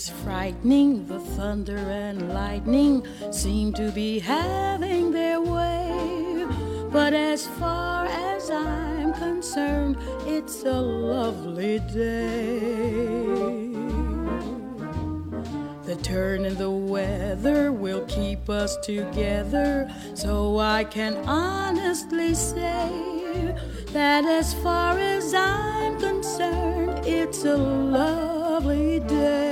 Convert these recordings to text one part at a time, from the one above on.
is frightening. The thunder and lightning seem to be having their way. But as far as I'm concerned, it's a lovely day. The turn in the weather will keep us together, so I can honestly say that as far as I'm concerned, it's a lovely day,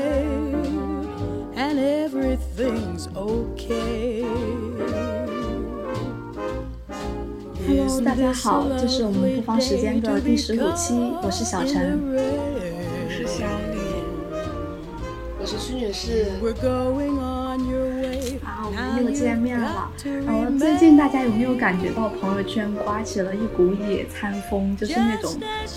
and everything's okay. Hello，大家好，这是我们不妨时间的第十五期，我是小陈，我是小李，我是屈女士。啊，我们又见面了。然后最近大家有没有感觉到朋友圈刮起了一股野餐风？就是那种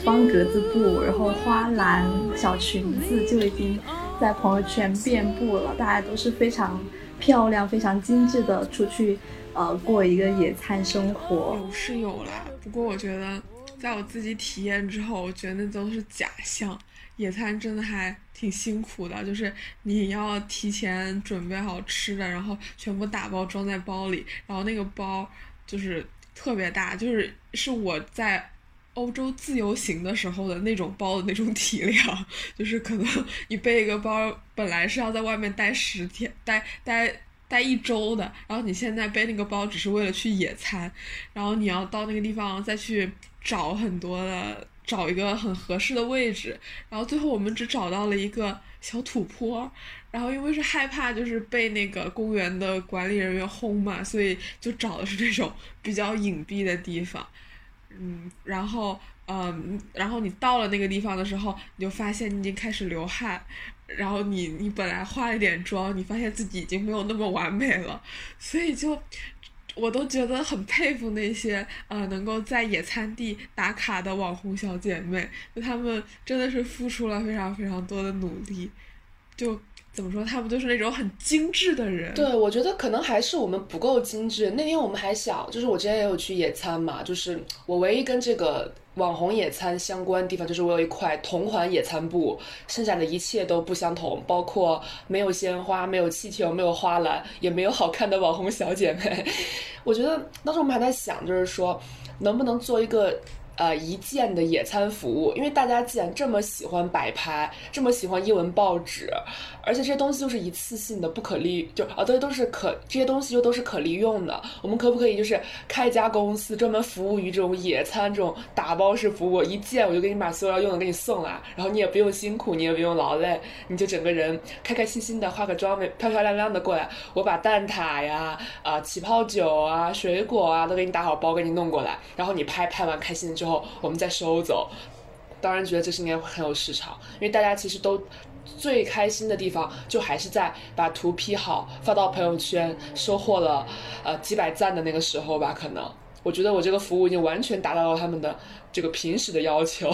方格子布，然后花篮小裙子就已经在朋友圈遍布了。大家都是非常漂亮、非常精致的出去。呃，过一个野餐生活有是有啦，不过我觉得在我自己体验之后，我觉得那都是假象。野餐真的还挺辛苦的，就是你要提前准备好吃的，然后全部打包装在包里，然后那个包就是特别大，就是是我在欧洲自由行的时候的那种包的那种体量，就是可能你背一个包，本来是要在外面待十天，待待。待一周的，然后你现在背那个包只是为了去野餐，然后你要到那个地方再去找很多的，找一个很合适的位置，然后最后我们只找到了一个小土坡，然后因为是害怕就是被那个公园的管理人员轰嘛，所以就找的是那种比较隐蔽的地方，嗯，然后嗯，然后你到了那个地方的时候，你就发现你已经开始流汗。然后你你本来化了点妆，你发现自己已经没有那么完美了，所以就我都觉得很佩服那些呃能够在野餐地打卡的网红小姐妹，就她们真的是付出了非常非常多的努力，就怎么说，他们就是那种很精致的人。对，我觉得可能还是我们不够精致。那天我们还小，就是我之前也有去野餐嘛，就是我唯一跟这个。网红野餐相关的地方就是我有一块同款野餐布，剩下的一切都不相同，包括没有鲜花、没有气球、没有花篮，也没有好看的网红小姐妹。我觉得当时我们还在想，就是说能不能做一个。呃，一件的野餐服务，因为大家既然这么喜欢摆拍，这么喜欢英文报纸，而且这些东西又是一次性的，不可利就啊，对，都是可这些东西又都是可利用的。我们可不可以就是开一家公司，专门服务于这种野餐这种打包式服务？一件我就给你把所有要用的给你送来，然后你也不用辛苦，你也不用劳累，你就整个人开开心心的化个妆，漂漂亮亮的过来。我把蛋挞呀、啊起泡酒啊、水果啊都给你打好包，给你弄过来，然后你拍拍完开心。之后我们再收走，当然觉得这是应该很有市场，因为大家其实都最开心的地方，就还是在把图 P 好发到朋友圈，收获了呃几百赞的那个时候吧。可能我觉得我这个服务已经完全达到了他们的这个平时的要求。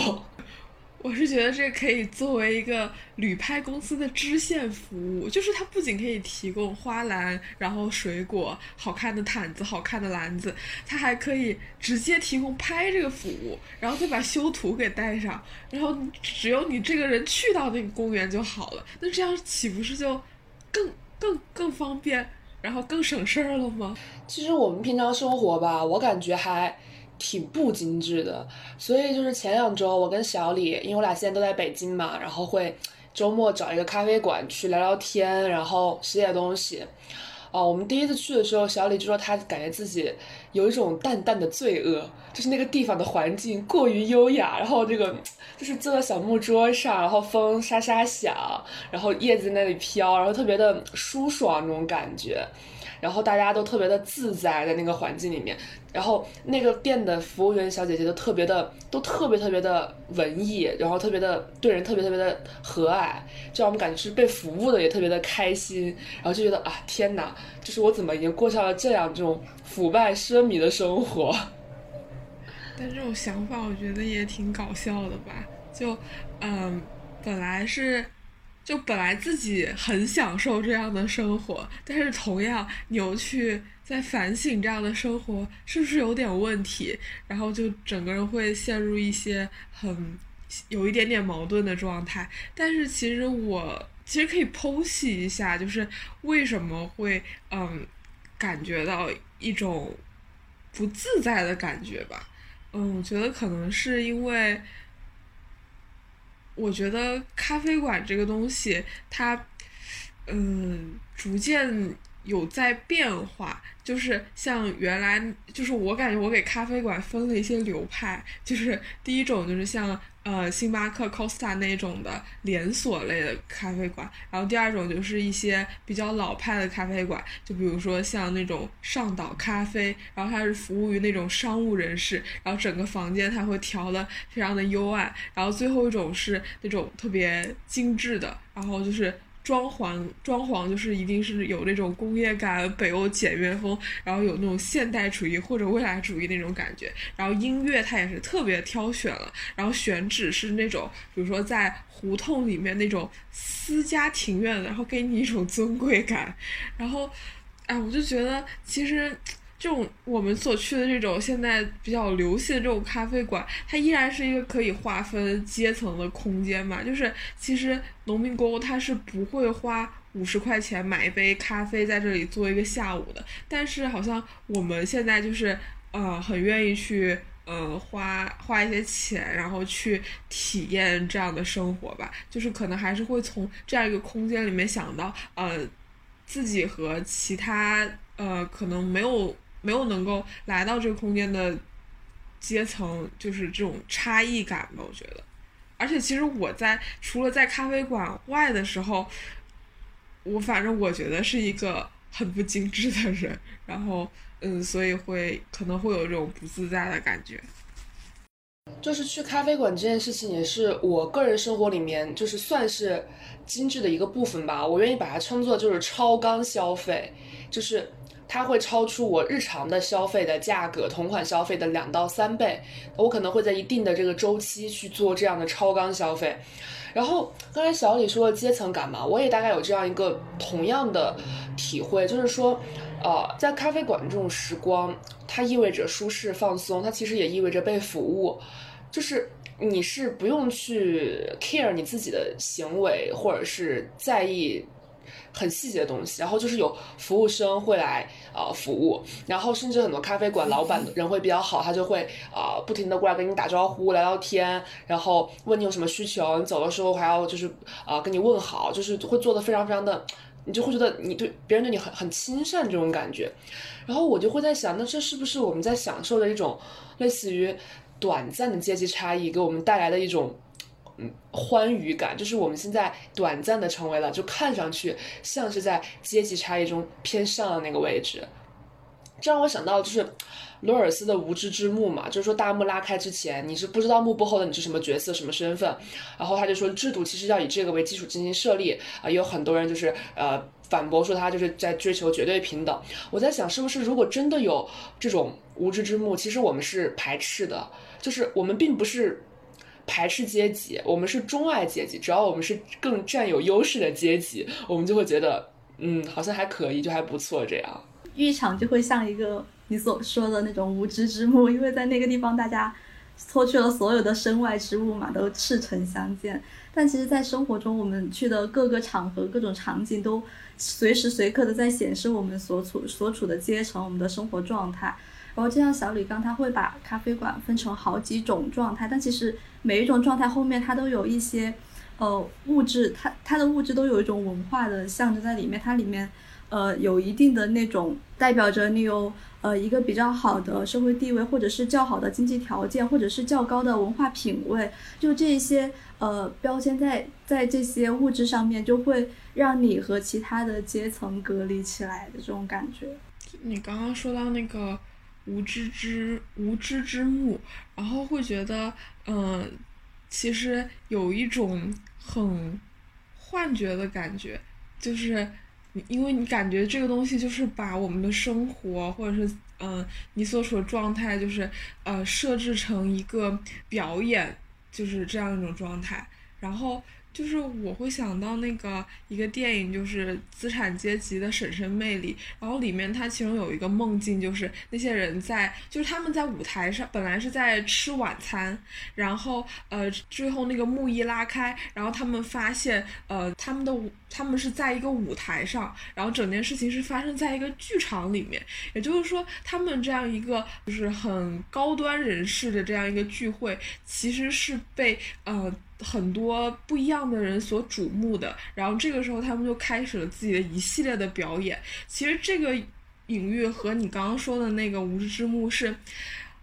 我是觉得这可以作为一个旅拍公司的支线服务，就是它不仅可以提供花篮，然后水果、好看的毯子、好看的篮子，它还可以直接提供拍这个服务，然后再把修图给带上，然后只有你这个人去到那个公园就好了。那这样岂不是就更更更方便，然后更省事儿了吗？其实我们平常生活吧，我感觉还。挺不精致的，所以就是前两周我跟小李，因为我俩现在都在北京嘛，然后会周末找一个咖啡馆去聊聊天，然后吃点东西。哦，我们第一次去的时候，小李就说他感觉自己有一种淡淡的罪恶，就是那个地方的环境过于优雅，然后这个就是坐在小木桌上，然后风沙沙响，然后叶子那里飘，然后特别的舒爽那种感觉。然后大家都特别的自在在那个环境里面，然后那个店的服务员小姐姐都特别的，都特别特别的文艺，然后特别的对人特别特别的和蔼，就让我们感觉是被服务的也特别的开心，然后就觉得啊天哪，就是我怎么已经过上了这样这种腐败奢靡的生活？但这种想法我觉得也挺搞笑的吧？就嗯，本来是。就本来自己很享受这样的生活，但是同样你又去在反省这样的生活是不是有点问题，然后就整个人会陷入一些很有一点点矛盾的状态。但是其实我其实可以剖析一下，就是为什么会嗯感觉到一种不自在的感觉吧。嗯，我觉得可能是因为，我觉得咖啡馆这个东西，它嗯逐渐有在变化。就是像原来，就是我感觉我给咖啡馆分了一些流派，就是第一种就是像呃星巴克、Costa 那种的连锁类的咖啡馆，然后第二种就是一些比较老派的咖啡馆，就比如说像那种上岛咖啡，然后它是服务于那种商务人士，然后整个房间它会调的非常的幽暗，然后最后一种是那种特别精致的，然后就是。装潢装潢就是一定是有那种工业感、北欧简约风，然后有那种现代主义或者未来主义那种感觉。然后音乐它也是特别挑选了，然后选址是那种，比如说在胡同里面那种私家庭院，然后给你一种尊贵感。然后，哎，我就觉得其实。这种我们所去的这种现在比较流行的这种咖啡馆，它依然是一个可以划分阶层的空间嘛。就是其实农民工他是不会花五十块钱买一杯咖啡在这里坐一个下午的，但是好像我们现在就是呃很愿意去呃花花一些钱，然后去体验这样的生活吧。就是可能还是会从这样一个空间里面想到呃自己和其他呃可能没有。没有能够来到这个空间的阶层，就是这种差异感吧，我觉得。而且其实我在除了在咖啡馆外的时候，我反正我觉得是一个很不精致的人，然后嗯，所以会可能会有这种不自在的感觉。就是去咖啡馆这件事情，也是我个人生活里面就是算是精致的一个部分吧。我愿意把它称作就是超纲消费，就是。它会超出我日常的消费的价格，同款消费的两到三倍。我可能会在一定的这个周期去做这样的超纲消费。然后刚才小李说的阶层感嘛，我也大概有这样一个同样的体会，就是说，呃，在咖啡馆这种时光，它意味着舒适放松，它其实也意味着被服务，就是你是不用去 care 你自己的行为，或者是在意。很细节的东西，然后就是有服务生会来呃服务，然后甚至很多咖啡馆老板人会比较好，他就会啊不停的过来跟你打招呼聊聊天，然后问你有什么需求，你走的时候还要就是啊跟你问好，就是会做的非常非常的，你就会觉得你对别人对你很很亲善这种感觉，然后我就会在想，那这是不是我们在享受的一种类似于短暂的阶级差异给我们带来的一种。嗯，欢愉感就是我们现在短暂的成为了，就看上去像是在阶级差异中偏上的那个位置。这让我想到就是罗尔斯的无知之幕嘛，就是说大幕拉开之前，你是不知道幕布后的你是什么角色、什么身份。然后他就说制度其实要以这个为基础进行设立啊，也有很多人就是呃反驳说他就是在追求绝对平等。我在想是不是如果真的有这种无知之幕，其实我们是排斥的，就是我们并不是。排斥阶级，我们是钟爱阶级。只要我们是更占有优势的阶级，我们就会觉得，嗯，好像还可以，就还不错。这样，浴场就会像一个你所说的那种无知之幕，因为在那个地方，大家脱去了所有的身外之物嘛，都赤诚相见。但其实，在生活中，我们去的各个场合、各种场景，都随时随刻的在显示我们所处所处的阶层、我们的生活状态。然后，就像小李刚，他会把咖啡馆分成好几种状态，但其实每一种状态后面，它都有一些，呃，物质，它它的物质都有一种文化的象征在里面，它里面，呃，有一定的那种代表着你有呃一个比较好的社会地位，或者是较好的经济条件，或者是较高的文化品位，就这些呃标签在在这些物质上面，就会让你和其他的阶层隔离起来的这种感觉。你刚刚说到那个。无知之无知之幕，然后会觉得，嗯，其实有一种很幻觉的感觉，就是因为你感觉这个东西就是把我们的生活，或者是嗯你所处的状态，就是呃设置成一个表演，就是这样一种状态。然后就是我会想到那个一个电影，就是《资产阶级的审慎魅力》，然后里面它其中有一个梦境，就是那些人在，就是他们在舞台上本来是在吃晚餐，然后呃最后那个幕一拉开，然后他们发现呃他们的他们是在一个舞台上，然后整件事情是发生在一个剧场里面，也就是说他们这样一个就是很高端人士的这样一个聚会，其实是被呃。很多不一样的人所瞩目的，然后这个时候他们就开始了自己的一系列的表演。其实这个隐喻和你刚刚说的那个无知之幕是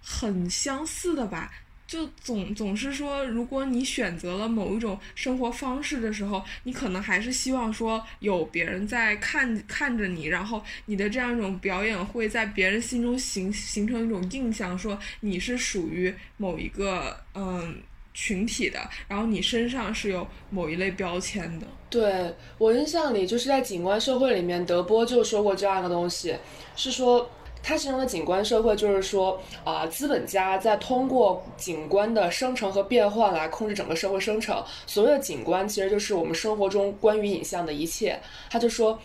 很相似的吧？就总总是说，如果你选择了某一种生活方式的时候，你可能还是希望说有别人在看看着你，然后你的这样一种表演会在别人心中形形成一种印象，说你是属于某一个嗯。群体的，然后你身上是有某一类标签的。对我印象里，就是在景观社会里面，德波就说过这样一个东西，是说他形容的景观社会就是说啊，资本家在通过景观的生成和变换来控制整个社会生成。所谓的景观，其实就是我们生活中关于影像的一切。他就说，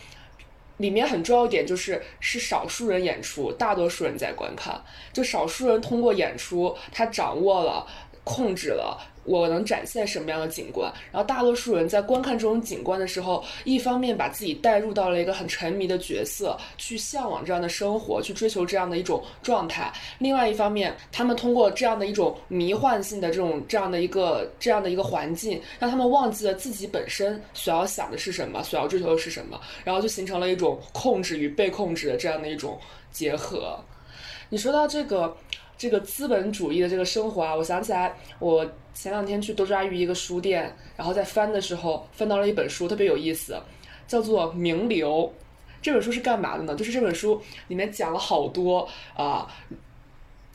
里面很重要一点就是是少数人演出，大多数人在观看。就少数人通过演出，他掌握了。控制了我能展现什么样的景观，然后大多数人在观看这种景观的时候，一方面把自己带入到了一个很沉迷的角色，去向往这样的生活，去追求这样的一种状态；另外一方面，他们通过这样的一种迷幻性的这种这样的一个这样的一个环境，让他们忘记了自己本身所要想的是什么，所要追求的是什么，然后就形成了一种控制与被控制的这样的一种结合。你说到这个。这个资本主义的这个生活啊，我想起来，我前两天去多抓鱼一个书店，然后在翻的时候翻到了一本书，特别有意思，叫做《名流》。这本书是干嘛的呢？就是这本书里面讲了好多啊。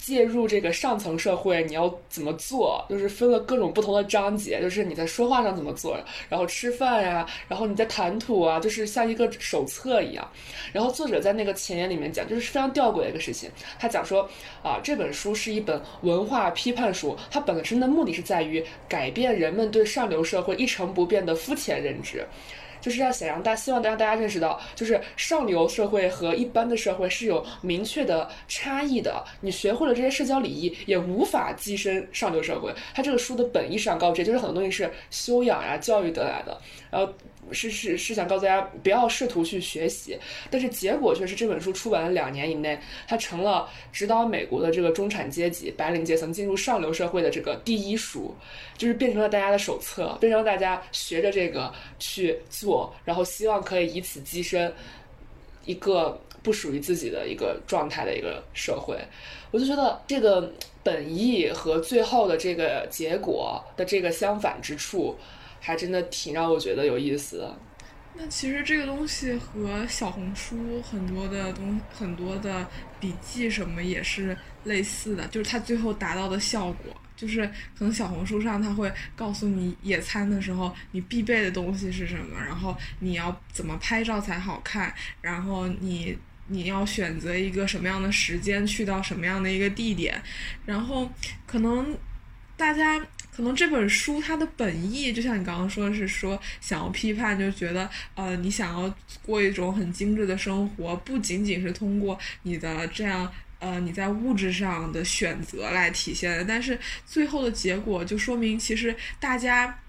介入这个上层社会，你要怎么做？就是分了各种不同的章节，就是你在说话上怎么做，然后吃饭呀，然后你在谈吐啊，就是像一个手册一样。然后作者在那个前言里面讲，就是非常吊诡的一个事情。他讲说啊，这本书是一本文化批判书，它本身的目的是在于改变人们对上流社会一成不变的肤浅认知。就是要想让大，希望让大家认识到，就是上流社会和一般的社会是有明确的差异的。你学会了这些社交礼仪，也无法跻身上流社会。他这个书的本意上告知，就是很多东西是修养呀、教育得来的。然后。是是是想告诉大家不要试图去学习，但是结果却是这本书出版了两年以内，它成了指导美国的这个中产阶级、白领阶层进入上流社会的这个第一书，就是变成了大家的手册，变成了大家学着这个去做，然后希望可以以此跻身一个不属于自己的一个状态的一个社会。我就觉得这个本意和最后的这个结果的这个相反之处。还真的挺让我觉得有意思的。那其实这个东西和小红书很多的东很多的笔记什么也是类似的，就是它最后达到的效果，就是可能小红书上它会告诉你野餐的时候你必备的东西是什么，然后你要怎么拍照才好看，然后你你要选择一个什么样的时间去到什么样的一个地点，然后可能大家。可能这本书它的本意，就像你刚刚说的是说想要批判，就觉得呃你想要过一种很精致的生活，不仅仅是通过你的这样呃你在物质上的选择来体现的，但是最后的结果就说明，其实大家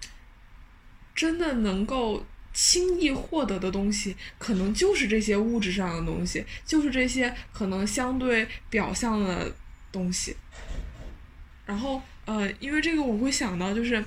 真的能够轻易获得的东西，可能就是这些物质上的东西，就是这些可能相对表象的东西，然后。呃，因为这个我会想到，就是，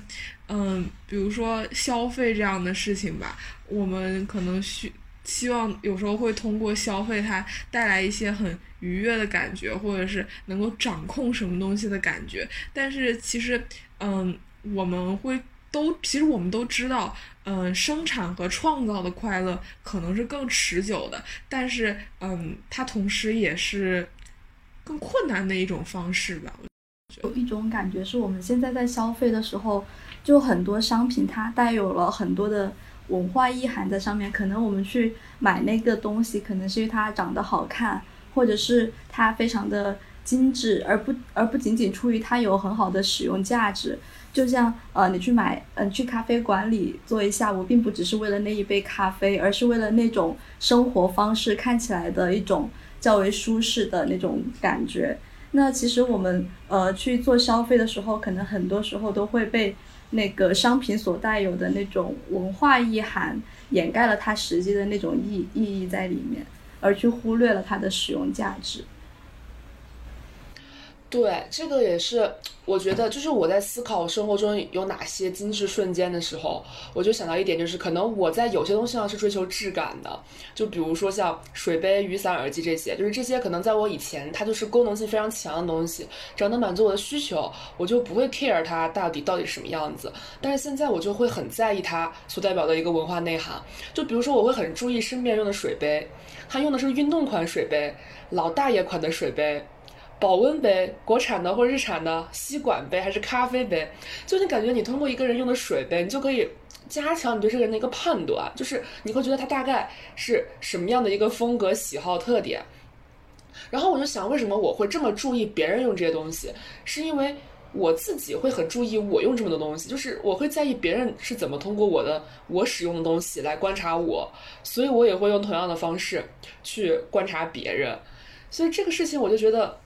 嗯，比如说消费这样的事情吧，我们可能需希望有时候会通过消费它带来一些很愉悦的感觉，或者是能够掌控什么东西的感觉。但是其实，嗯，我们会都其实我们都知道，嗯，生产和创造的快乐可能是更持久的，但是，嗯，它同时也是更困难的一种方式吧。有一种感觉是我们现在在消费的时候，就很多商品它带有了很多的文化意涵在上面。可能我们去买那个东西，可能是因为它长得好看，或者是它非常的精致，而不而不仅仅出于它有很好的使用价值。就像呃，你去买嗯去咖啡馆里坐一下午，并不只是为了那一杯咖啡，而是为了那种生活方式看起来的一种较为舒适的那种感觉。那其实我们呃去做消费的时候，可能很多时候都会被那个商品所带有的那种文化意涵掩盖了它实际的那种意意义在里面，而去忽略了它的使用价值。对，这个也是，我觉得就是我在思考生活中有哪些精致瞬间的时候，我就想到一点，就是可能我在有些东西上是追求质感的，就比如说像水杯、雨伞、耳机这些，就是这些可能在我以前它就是功能性非常强的东西，只要能满足我的需求，我就不会 care 它到底到底什么样子。但是现在我就会很在意它所代表的一个文化内涵，就比如说我会很注意身边用的水杯，它用的是运动款水杯，老大爷款的水杯。保温杯，国产的或者日产的，吸管杯还是咖啡杯，就你感觉你通过一个人用的水杯，你就可以加强你对这个人的一个判断，就是你会觉得他大概是什么样的一个风格、喜好、特点。然后我就想，为什么我会这么注意别人用这些东西？是因为我自己会很注意我用这么多东西，就是我会在意别人是怎么通过我的我使用的东西来观察我，所以我也会用同样的方式去观察别人。所以这个事情我就觉得。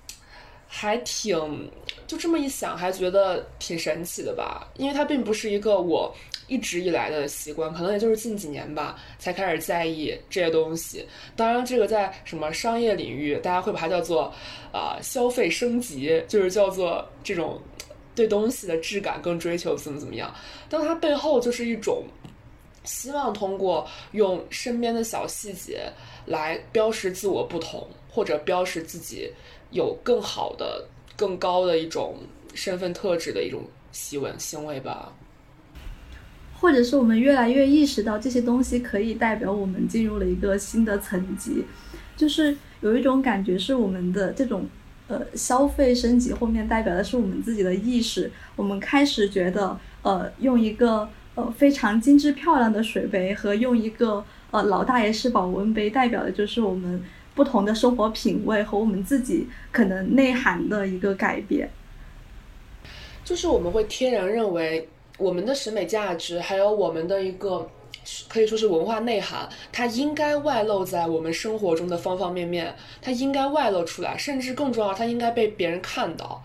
还挺，就这么一想，还觉得挺神奇的吧？因为它并不是一个我一直以来的习惯，可能也就是近几年吧，才开始在意这些东西。当然，这个在什么商业领域，大家会把它叫做啊消费升级，就是叫做这种对东西的质感更追求，怎么怎么样。但它背后就是一种希望通过用身边的小细节来标识自我不同，或者标识自己。有更好的、更高的一种身份特质的一种习文行为吧，或者是我们越来越意识到这些东西可以代表我们进入了一个新的层级，就是有一种感觉是我们的这种呃消费升级后面代表的是我们自己的意识，我们开始觉得呃用一个呃非常精致漂亮的水杯和用一个呃老大爷式保温杯代表的就是我们。不同的生活品味和我们自己可能内涵的一个改变，就是我们会天然认为我们的审美价值，还有我们的一个可以说是文化内涵，它应该外露在我们生活中的方方面面，它应该外露出来，甚至更重要，它应该被别人看到，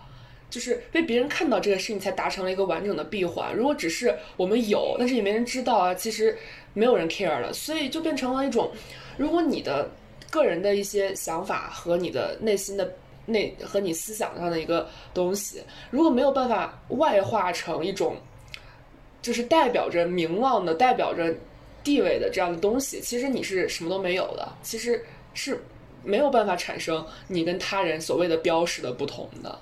就是被别人看到这个事情才达成了一个完整的闭环。如果只是我们有，但是也没人知道啊，其实没有人 care 了，所以就变成了一种，如果你的。个人的一些想法和你的内心的内和你思想上的一个东西，如果没有办法外化成一种，就是代表着名望的、代表着地位的这样的东西，其实你是什么都没有的，其实是没有办法产生你跟他人所谓的标识的不同的。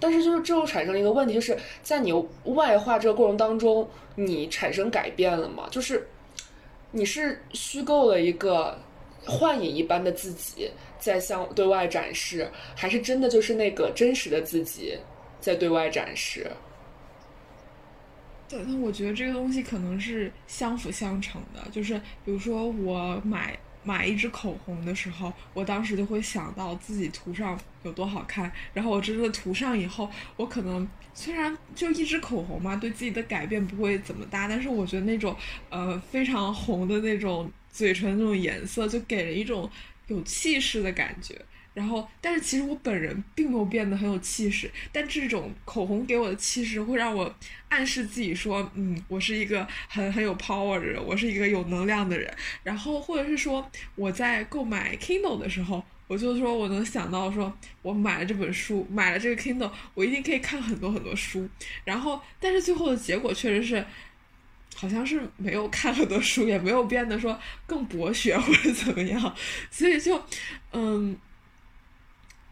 但是就是这又产生了一个问题，就是在你外化这个过程当中，你产生改变了吗？就是你是虚构了一个。幻影一般的自己在向对外展示，还是真的就是那个真实的自己在对外展示？对，那我觉得这个东西可能是相辅相成的。就是比如说，我买买一支口红的时候，我当时就会想到自己涂上有多好看，然后我真的涂上以后，我可能虽然就一支口红嘛，对自己的改变不会怎么大，但是我觉得那种呃非常红的那种。嘴唇那种颜色就给人一种有气势的感觉，然后，但是其实我本人并没有变得很有气势，但这种口红给我的气势会让我暗示自己说，嗯，我是一个很很有 power 的人，我是一个有能量的人。然后，或者是说我在购买 Kindle 的时候，我就说我能想到说，我买了这本书，买了这个 Kindle，我一定可以看很多很多书。然后，但是最后的结果确实是。好像是没有看很多书，也没有变得说更博学或者怎么样，所以就，嗯，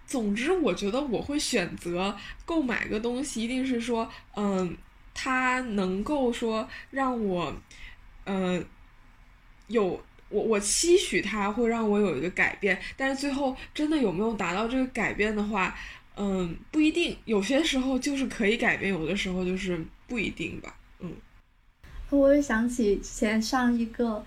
总之我觉得我会选择购买个东西，一定是说，嗯，它能够说让我，嗯，有我我期许它会让我有一个改变，但是最后真的有没有达到这个改变的话，嗯，不一定，有些时候就是可以改变，有的时候就是不一定吧，嗯。我又想起之前上一个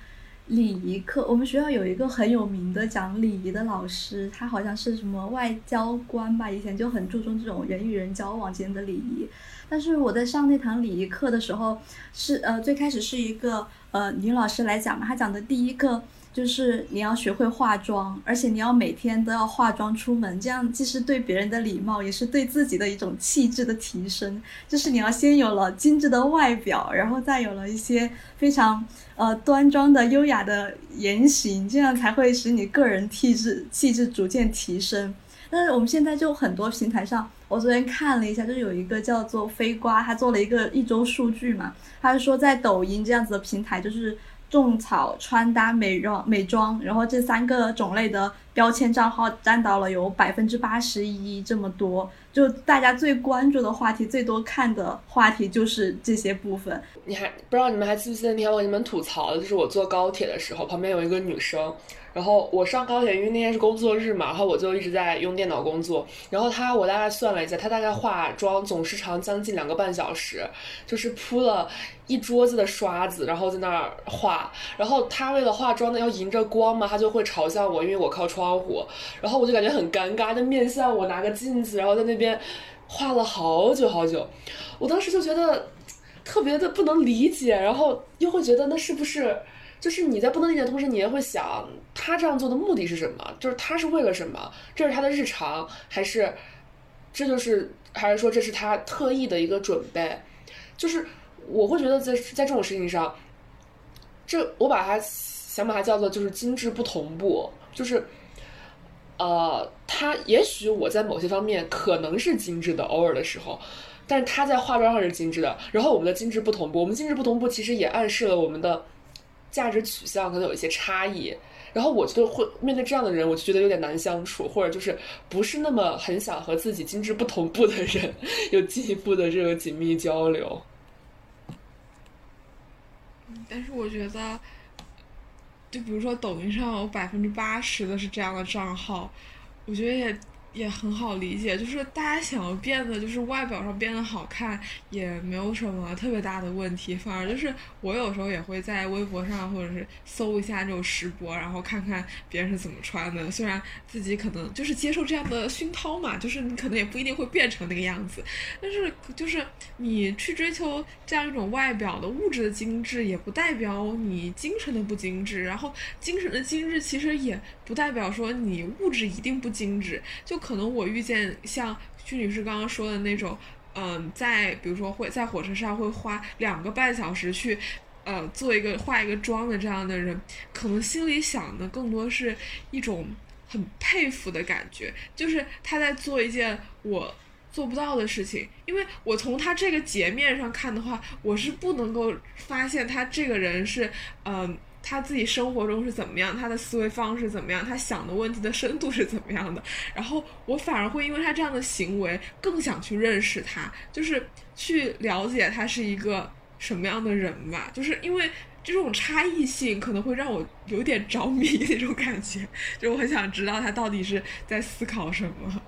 礼仪课，我们学校有一个很有名的讲礼仪的老师，他好像是什么外交官吧，以前就很注重这种人与人交往间的礼仪。但是我在上那堂礼仪课的时候，是呃最开始是一个呃女老师来讲嘛，她讲的第一课。就是你要学会化妆，而且你要每天都要化妆出门，这样既是对别人的礼貌，也是对自己的一种气质的提升。就是你要先有了精致的外表，然后再有了一些非常呃端庄的优雅的言行，这样才会使你个人气质气质逐渐提升。但是我们现在就很多平台上，我昨天看了一下，就有一个叫做飞瓜，他做了一个一周数据嘛，他是说在抖音这样子的平台，就是。种草、穿搭、美容、美妆，然后这三个种类的标签账号占到了有百分之八十一这么多，就大家最关注的话题、最多看的话题就是这些部分。你还不知道你们还记不记得那天我给你们吐槽的，就是我坐高铁的时候，旁边有一个女生。然后我上高铁，因为那天是工作日嘛，然后我就一直在用电脑工作。然后他，我大概算了一下，他大概化妆总时长将近两个半小时，就是铺了一桌子的刷子，然后在那儿画。然后他为了化妆呢，要迎着光嘛，他就会朝向我，因为我靠窗户。然后我就感觉很尴尬，就面向我拿个镜子，然后在那边画了好久好久。我当时就觉得特别的不能理解，然后又会觉得那是不是？就是你在不能理解的同时，你也会想他这样做的目的是什么？就是他是为了什么？这是他的日常，还是这就是还是说这是他特意的一个准备？就是我会觉得在在这种事情上，这我把它想把它叫做就是精致不同步。就是呃，他也许我在某些方面可能是精致的，偶尔的时候，但是他在化妆上是精致的。然后我们的精致不同步，我们精致不同步其实也暗示了我们的。价值取向可能有一些差异，然后我觉得会面对这样的人，我就觉得有点难相处，或者就是不是那么很想和自己精致不同步的人有进一步的这个紧密交流。但是我觉得，就比如说抖音上有百分之八十的是这样的账号，我觉得也。也很好理解，就是大家想要变得就是外表上变得好看，也没有什么特别大的问题。反而就是我有时候也会在微博上或者是搜一下这种直播，然后看看别人是怎么穿的。虽然自己可能就是接受这样的熏陶嘛，就是你可能也不一定会变成那个样子。但是就是你去追求这样一种外表的物质的精致，也不代表你精神的不精致。然后精神的精致其实也不代表说你物质一定不精致。就可能我遇见像徐女士刚刚说的那种，嗯，在比如说会在火车上会花两个半小时去，呃，做一个化一个妆的这样的人，可能心里想的更多是一种很佩服的感觉，就是他在做一件我做不到的事情，因为我从他这个截面上看的话，我是不能够发现他这个人是，嗯。他自己生活中是怎么样，他的思维方式怎么样，他想的问题的深度是怎么样的，然后我反而会因为他这样的行为更想去认识他，就是去了解他是一个什么样的人吧，就是因为这种差异性可能会让我有点着迷那种感觉，就我很想知道他到底是在思考什么。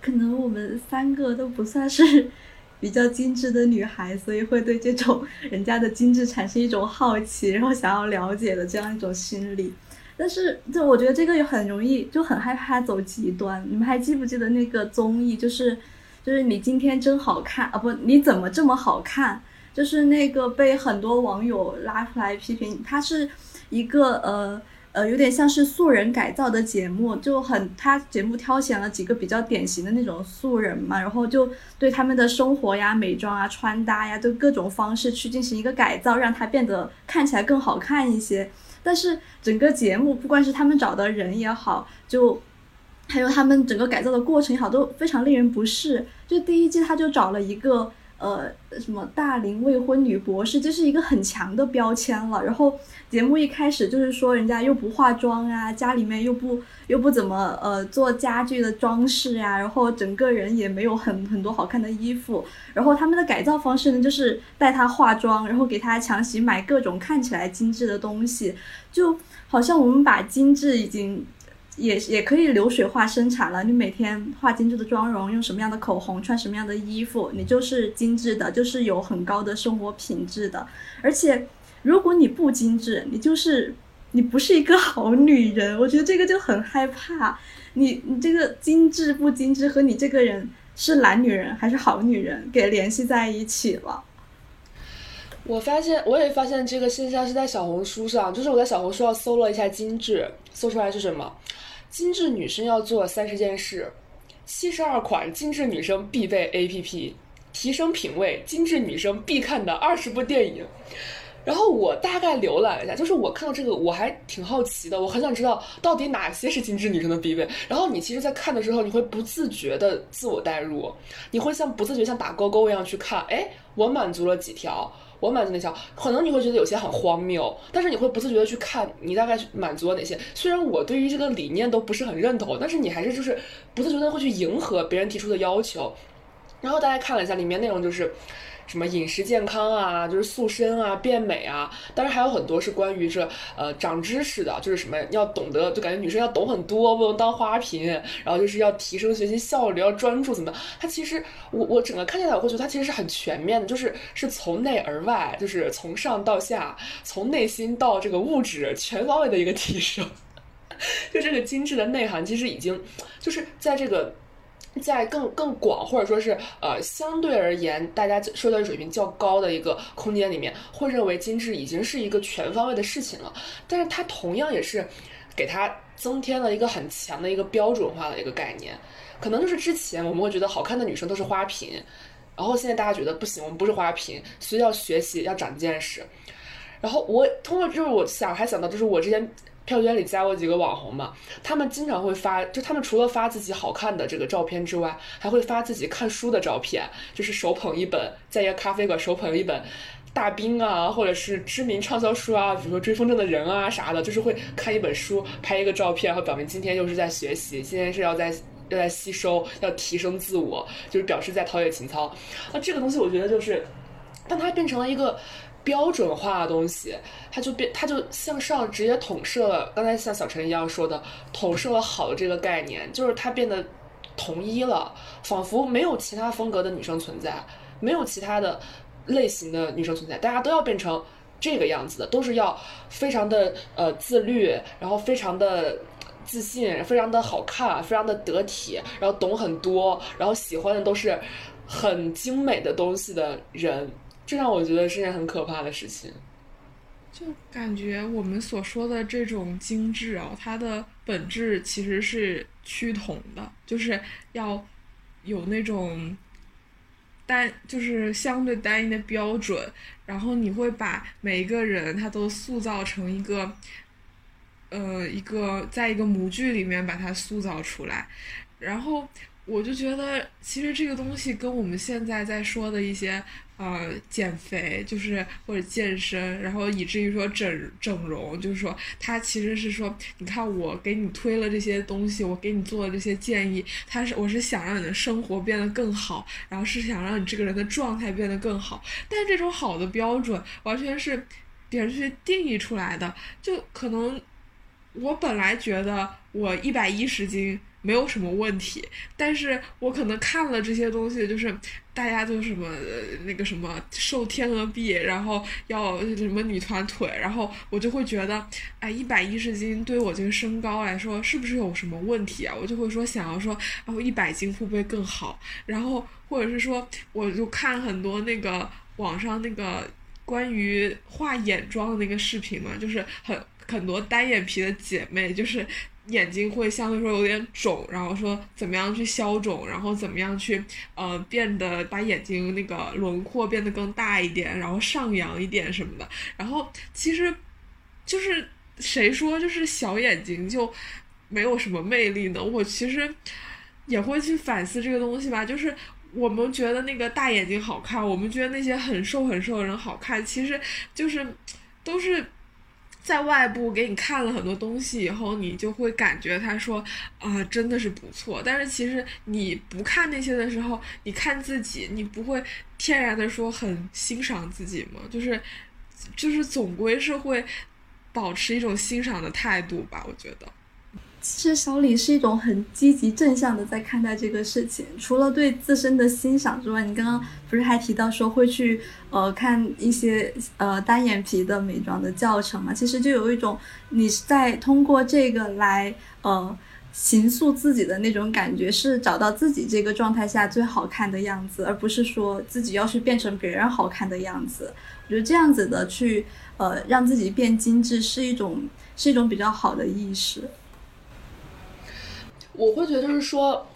可能我们三个都不算是。比较精致的女孩，所以会对这种 人家的精致产生一种好奇，然后想要了解的这样一种心理。但是，就我觉得这个也很容易，就很害怕走极端。你们还记不记得那个综艺？就是，就是你今天真好看啊！不，你怎么这么好看？就是那个被很多网友拉出来批评，他是一个呃。呃，有点像是素人改造的节目，就很他节目挑选了几个比较典型的那种素人嘛，然后就对他们的生活呀、美妆啊、穿搭呀，就各种方式去进行一个改造，让它变得看起来更好看一些。但是整个节目，不管是他们找的人也好，就还有他们整个改造的过程也好，都非常令人不适。就第一季他就找了一个。呃，什么大龄未婚女博士，这是一个很强的标签了。然后节目一开始就是说人家又不化妆啊，家里面又不又不怎么呃做家具的装饰呀，然后整个人也没有很很多好看的衣服。然后他们的改造方式呢，就是带她化妆，然后给她强行买各种看起来精致的东西，就好像我们把精致已经。也也可以流水化生产了。你每天化精致的妆容，用什么样的口红，穿什么样的衣服，你就是精致的，就是有很高的生活品质的。而且如果你不精致，你就是你不是一个好女人。我觉得这个就很害怕。你你这个精致不精致和你这个人是懒女人还是好女人给联系在一起了。我发现我也发现这个现象是在小红书上，就是我在小红书上搜了一下精致，搜出来是什么？精致女生要做三十件事，七十二款精致女生必备 APP，提升品味，精致女生必看的二十部电影。然后我大概浏览了一下，就是我看到这个我还挺好奇的，我很想知道到底哪些是精致女生的必备。然后你其实，在看的时候，你会不自觉的自我代入，你会像不自觉像打勾勾一样去看，哎，我满足了几条。我满足那条，可能你会觉得有些很荒谬，但是你会不自觉的去看，你大概满足了哪些。虽然我对于这个理念都不是很认同，但是你还是就是不自觉的会去迎合别人提出的要求。然后大家看了一下，里面内容就是。什么饮食健康啊，就是塑身啊，变美啊，当然还有很多是关于这呃长知识的，就是什么要懂得，就感觉女生要懂很多，不能当花瓶，然后就是要提升学习效率，要专注怎么？它其实我我整个看下来，我会觉得它其实是很全面的，就是是从内而外，就是从上到下，从内心到这个物质全方位的一个提升。就这个精致的内涵，其实已经就是在这个。在更更广，或者说是呃相对而言，大家受教育水平较高的一个空间里面，会认为精致已经是一个全方位的事情了。但是它同样也是给它增添了一个很强的一个标准化的一个概念。可能就是之前我们会觉得好看的女生都是花瓶，然后现在大家觉得不行，我们不是花瓶，所以要学习，要长见识。然后我通过就是我想还想到就是我之前。票圈里加过几个网红嘛，他们经常会发，就他们除了发自己好看的这个照片之外，还会发自己看书的照片，就是手捧一本，在一个咖啡馆手捧一本大兵啊，或者是知名畅销书啊，比如说追风筝的人啊啥的，就是会看一本书，拍一个照片，然后表明今天又是在学习，今天是要在要在吸收，要提升自我，就是表示在陶冶情操。那这个东西我觉得就是，当它变成了一个。标准化的东西，它就变，它就向上直接统摄了。刚才像小陈一样说的，统摄了好的这个概念，就是它变得统一了，仿佛没有其他风格的女生存在，没有其他的类型的女生存在，大家都要变成这个样子的，都是要非常的呃自律，然后非常的自信，非常的好看，非常的得体，然后懂很多，然后喜欢的都是很精美的东西的人。这让我觉得是件很可怕的事情，就感觉我们所说的这种精致啊，它的本质其实是趋同的，就是要有那种单，就是相对单一的标准，然后你会把每一个人他都塑造成一个，呃，一个在一个模具里面把它塑造出来，然后我就觉得其实这个东西跟我们现在在说的一些。呃，减肥就是或者健身，然后以至于说整整容，就是说他其实是说，你看我给你推了这些东西，我给你做的这些建议，他是我是想让你的生活变得更好，然后是想让你这个人的状态变得更好，但这种好的标准完全是别人去定义出来的，就可能我本来觉得我一百一十斤。没有什么问题，但是我可能看了这些东西，就是大家都什么那个什么瘦天鹅臂，然后要什么女团腿，然后我就会觉得，哎，一百一十斤对我这个身高来说是不是有什么问题啊？我就会说想要说，然后一百斤会不会更好？然后或者是说，我就看很多那个网上那个关于画眼妆的那个视频嘛，就是很很多单眼皮的姐妹就是。眼睛会相对说有点肿，然后说怎么样去消肿，然后怎么样去呃变得把眼睛那个轮廓变得更大一点，然后上扬一点什么的。然后其实就是谁说就是小眼睛就没有什么魅力呢？我其实也会去反思这个东西吧。就是我们觉得那个大眼睛好看，我们觉得那些很瘦很瘦的人好看，其实就是都是。在外部给你看了很多东西以后，你就会感觉他说啊，真的是不错。但是其实你不看那些的时候，你看自己，你不会天然的说很欣赏自己吗？就是，就是总归是会保持一种欣赏的态度吧。我觉得，其实小李是一种很积极正向的在看待这个事情，除了对自身的欣赏之外，你刚刚不是还提到说会去呃看一些呃单眼皮的美妆的教程嘛？其实就有一种你是在通过这个来呃形塑自己的那种感觉，是找到自己这个状态下最好看的样子，而不是说自己要去变成别人好看的样子。我觉得这样子的去呃让自己变精致是一种是一种比较好的意识。我会觉得就是说，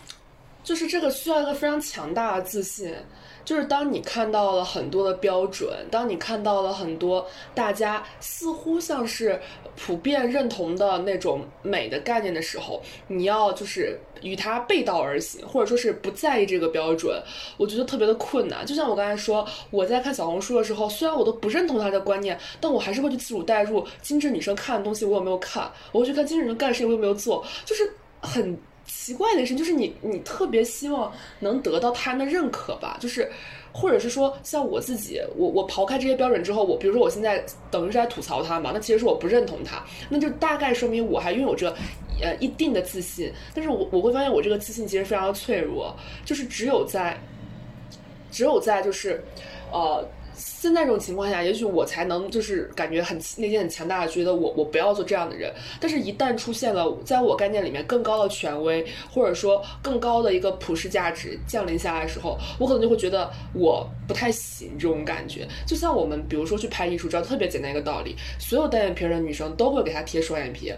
就是这个需要一个非常强大的自信。就是当你看到了很多的标准，当你看到了很多大家似乎像是普遍认同的那种美的概念的时候，你要就是与它背道而行，或者说是不在意这个标准，我觉得特别的困难。就像我刚才说，我在看小红书的时候，虽然我都不认同他的观念，但我还是会去自主代入精致女生看的东西，我有没有看？我会去看精致女生干的事情，我有没有做？就是很。奇怪的事情就是你，你特别希望能得到他人的认可吧，就是，或者是说，像我自己，我我刨开这些标准之后，我比如说我现在等于是在吐槽他嘛，那其实是我不认同他，那就大概说明我还拥有着呃一定的自信，但是我我会发现我这个自信其实非常的脆弱，就是只有在，只有在就是呃。现在这种情况下，也许我才能就是感觉很内心很强大，觉得我我不要做这样的人。但是，一旦出现了在我概念里面更高的权威，或者说更高的一个普世价值降临下来的时候，我可能就会觉得我不太行。这种感觉，就像我们比如说去拍艺术照，特别简单一个道理，所有单眼皮的女生都会给她贴双眼皮。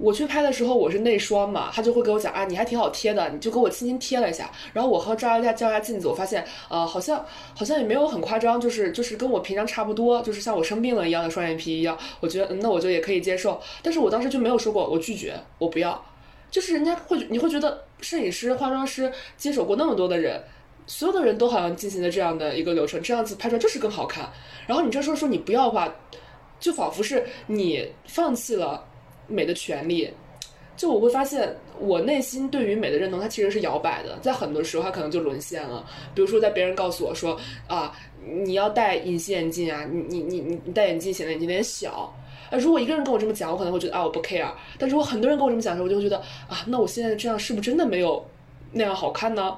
我去拍的时候，我是内双嘛，他就会给我讲啊，你还挺好贴的，你就给我轻轻贴了一下。然后我和照一下照一下镜子，我发现呃，好像好像也没有很夸张，就是就是跟我平常差不多，就是像我生病了一样的双眼皮一样。我觉得，那我就也可以接受。但是我当时就没有说过我拒绝，我不要。就是人家会你会觉得摄影师、化妆师接手过那么多的人，所有的人都好像进行了这样的一个流程，这样子拍出来就是更好看。然后你这时候说你不要的话，就仿佛是你放弃了。美的权利，就我会发现，我内心对于美的认同，它其实是摇摆的，在很多时候，它可能就沦陷了。比如说，在别人告诉我说啊，你要戴隐形眼镜啊，你你你你戴眼镜显得眼睛有点小。啊，如果一个人跟我这么讲，我可能会觉得啊，我不 care。但如果很多人跟我这么讲的时候，我就会觉得啊，那我现在这样是不是真的没有那样好看呢？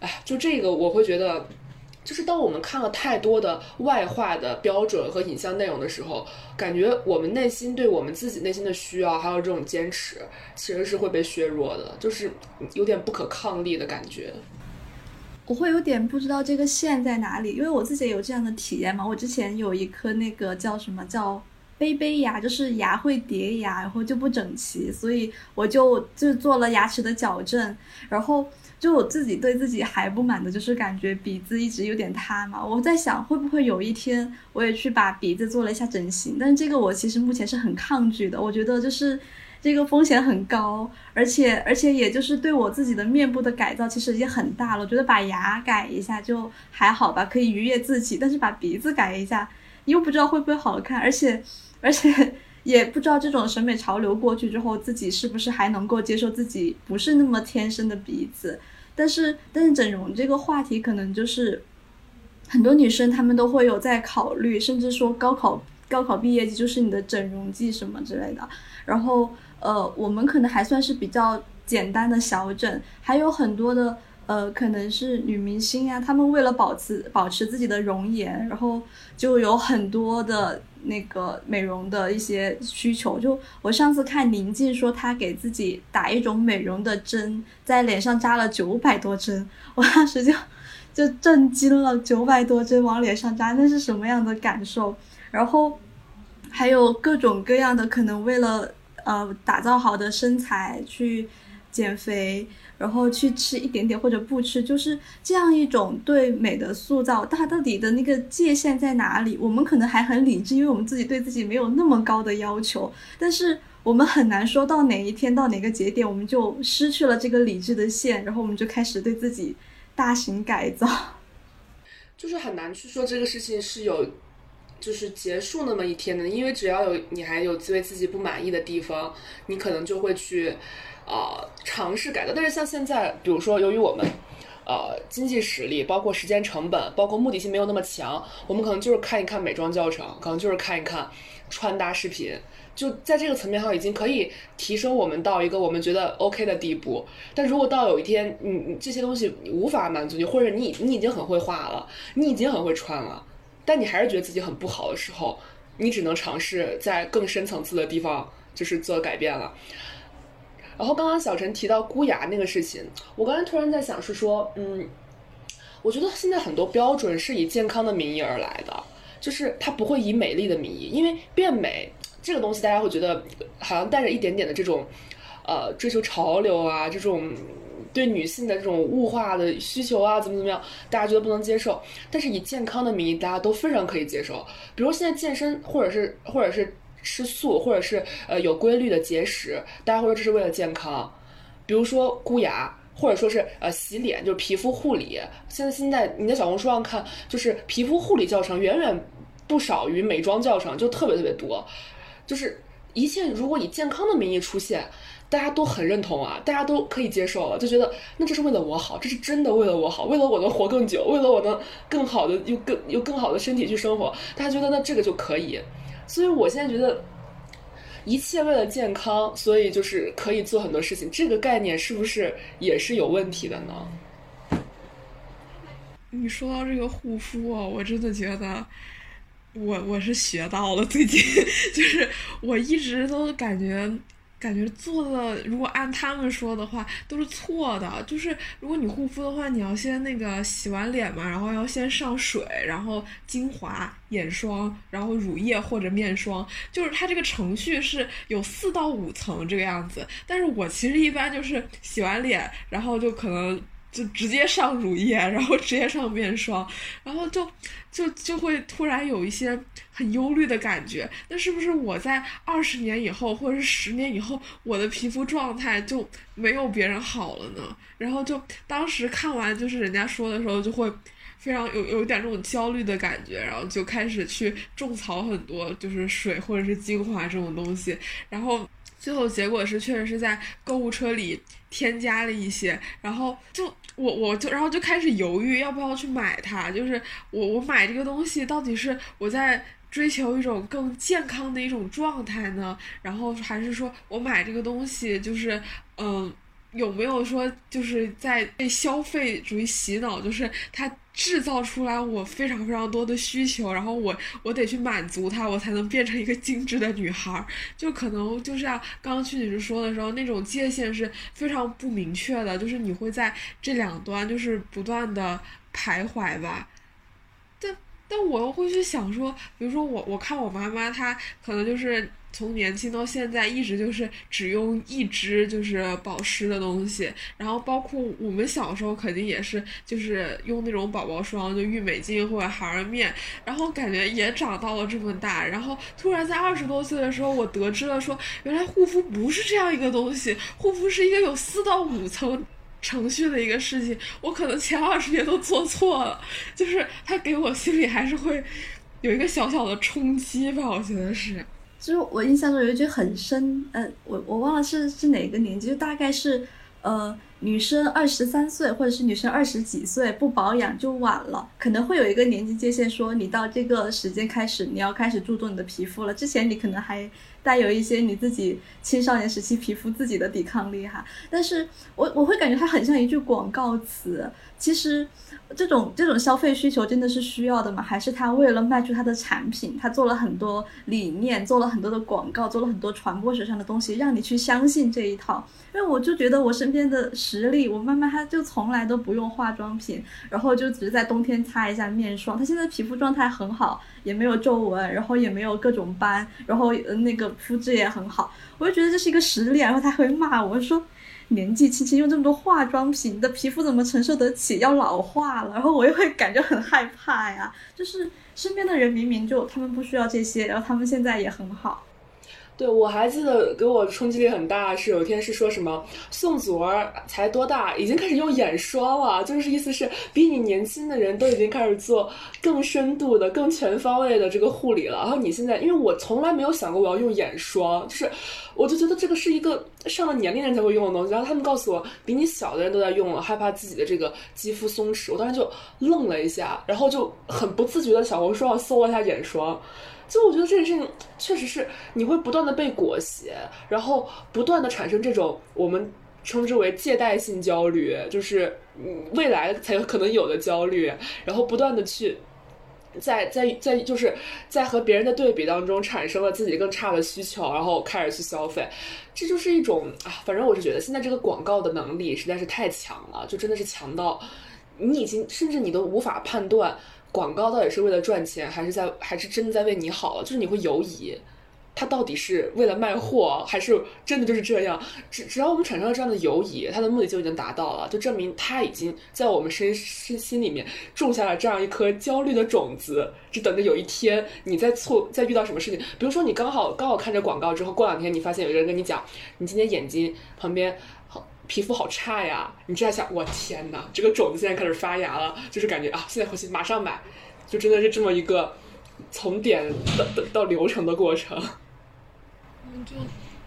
哎，就这个，我会觉得。就是当我们看了太多的外化的标准和影像内容的时候，感觉我们内心对我们自己内心的需要，还有这种坚持，其实是会被削弱的，就是有点不可抗力的感觉。我会有点不知道这个线在哪里，因为我自己有这样的体验嘛。我之前有一颗那个叫什么叫杯杯牙，就是牙会叠牙，然后就不整齐，所以我就就做了牙齿的矫正，然后。就我自己对自己还不满的，就是感觉鼻子一直有点塌嘛。我在想，会不会有一天我也去把鼻子做了一下整形？但是这个我其实目前是很抗拒的。我觉得就是这个风险很高，而且而且也就是对我自己的面部的改造其实已经很大了。我觉得把牙改一下就还好吧，可以愉悦自己。但是把鼻子改一下，又不知道会不会好看，而且而且。也不知道这种审美潮流过去之后，自己是不是还能够接受自己不是那么天生的鼻子。但是，但是整容这个话题可能就是很多女生她们都会有在考虑，甚至说高考高考毕业季就是你的整容季什么之类的。然后，呃，我们可能还算是比较简单的小整，还有很多的呃，可能是女明星呀，她们为了保持保持自己的容颜，然后就有很多的。那个美容的一些需求，就我上次看宁静说，她给自己打一种美容的针，在脸上扎了九百多针，我当时就就震惊了，九百多针往脸上扎，那是什么样的感受？然后还有各种各样的可能，为了呃打造好的身材去减肥。然后去吃一点点或者不吃，就是这样一种对美的塑造，它到底的那个界限在哪里？我们可能还很理智，因为我们自己对自己没有那么高的要求，但是我们很难说到哪一天到哪个节点，我们就失去了这个理智的线，然后我们就开始对自己大型改造，就是很难去说这个事情是有就是结束那么一天的，因为只要有你还有自为自己不满意的地方，你可能就会去。啊，尝试改造，但是像现在，比如说，由于我们，呃经济实力，包括时间成本，包括目的性没有那么强，我们可能就是看一看美妆教程，可能就是看一看穿搭视频，就在这个层面上已经可以提升我们到一个我们觉得 OK 的地步。但如果到有一天你你这些东西无法满足你，或者你你已经很会画了，你已经很会穿了，但你还是觉得自己很不好的时候，你只能尝试在更深层次的地方就是做改变了。然后刚刚小陈提到箍牙那个事情，我刚才突然在想是说，嗯，我觉得现在很多标准是以健康的名义而来的，就是它不会以美丽的名义，因为变美这个东西大家会觉得好像带着一点点的这种，呃，追求潮流啊，这种对女性的这种物化的需求啊，怎么怎么样，大家觉得不能接受。但是以健康的名义，大家都非常可以接受。比如现在健身，或者是或者是。吃素，或者是呃有规律的节食，大家会说这是为了健康。比如说箍牙，或者说是呃洗脸，就是皮肤护理。现在现在你在小红书上看，就是皮肤护理教程远远不少于美妆教程，就特别特别多。就是一切如果以健康的名义出现，大家都很认同啊，大家都可以接受了，就觉得那这是为了我好，这是真的为了我好，为了我能活更久，为了我能更好的有更有更好的身体去生活，大家觉得那这个就可以。所以，我现在觉得一切为了健康，所以就是可以做很多事情。这个概念是不是也是有问题的呢？你说到这个护肤啊，我真的觉得我我是学到了。最近 就是我一直都感觉。感觉做的，如果按他们说的话，都是错的。就是如果你护肤的话，你要先那个洗完脸嘛，然后要先上水，然后精华、眼霜，然后乳液或者面霜，就是它这个程序是有四到五层这个样子。但是我其实一般就是洗完脸，然后就可能。就直接上乳液，然后直接上面霜，然后就就就会突然有一些很忧虑的感觉。那是不是我在二十年以后，或者是十年以后，我的皮肤状态就没有别人好了呢？然后就当时看完就是人家说的时候，就会非常有有一点这种焦虑的感觉，然后就开始去种草很多就是水或者是精华这种东西，然后。最后结果是，确实是在购物车里添加了一些，然后就我我就然后就开始犹豫要不要去买它，就是我我买这个东西到底是我在追求一种更健康的一种状态呢，然后还是说我买这个东西就是嗯。有没有说就是在被消费主义洗脑？就是它制造出来我非常非常多的需求，然后我我得去满足它，我才能变成一个精致的女孩。就可能就像刚刚曲女士说的时候，那种界限是非常不明确的，就是你会在这两端就是不断的徘徊吧。但我又会去想说，比如说我我看我妈妈，她可能就是。从年轻到现在，一直就是只用一支就是保湿的东西，然后包括我们小时候肯定也是就是用那种宝宝霜，就郁美净或者孩儿面，然后感觉也长到了这么大，然后突然在二十多岁的时候，我得知了说，原来护肤不是这样一个东西，护肤是一个有四到五层程序的一个事情，我可能前二十年都做错了，就是他给我心里还是会有一个小小的冲击吧，我觉得是。就是我印象中有一句很深，呃，我我忘了是是哪个年纪，就大概是，呃，女生二十三岁或者是女生二十几岁不保养就晚了，可能会有一个年纪界限，说你到这个时间开始你要开始注重你的皮肤了，之前你可能还带有一些你自己青少年时期皮肤自己的抵抗力哈，但是我我会感觉它很像一句广告词，其实。这种这种消费需求真的是需要的吗？还是他为了卖出他的产品，他做了很多理念，做了很多的广告，做了很多传播学上的东西，让你去相信这一套？因为我就觉得我身边的实力，我妈妈她就从来都不用化妆品，然后就只是在冬天擦一下面霜，她现在皮肤状态很好，也没有皱纹，然后也没有各种斑，然后那个肤质也很好，我就觉得这是一个实力，然后她会骂我说。年纪轻轻用这么多化妆品，你的皮肤怎么承受得起？要老化了，然后我又会感觉很害怕呀。就是身边的人明明就他们不需要这些，然后他们现在也很好。对我还记得给我冲击力很大是有一天是说什么宋祖儿才多大已经开始用眼霜了，就是意思是比你年轻的人都已经开始做更深度的、更全方位的这个护理了。然后你现在，因为我从来没有想过我要用眼霜，就是我就觉得这个是一个上了年龄人才会用的东西。然后他们告诉我，比你小的人都在用了，害怕自己的这个肌肤松弛。我当时就愣了一下，然后就很不自觉的小红书上搜了一下眼霜。就我觉得这件事情确实是你会不断的被裹挟，然后不断的产生这种我们称之为借贷性焦虑，就是未来才有可能有的焦虑，然后不断的去。在在在，就是在和别人的对比当中，产生了自己更差的需求，然后开始去消费，这就是一种啊，反正我是觉得现在这个广告的能力实在是太强了，就真的是强到你已经甚至你都无法判断广告到底是为了赚钱，还是在还是真的在为你好了，就是你会犹疑。他到底是为了卖货，还是真的就是这样？只只要我们产生了这样的犹疑，他的目的就已经达到了，就证明他已经在我们身身心里面种下了这样一颗焦虑的种子，就等着有一天你在错在遇到什么事情，比如说你刚好刚好看着广告之后，过两天你发现有个人跟你讲，你今天眼睛旁边皮肤好差呀，你这样想，我天哪，这个种子现在开始发芽了，就是感觉啊，现在回去马上买，就真的是这么一个从点到到到流程的过程。就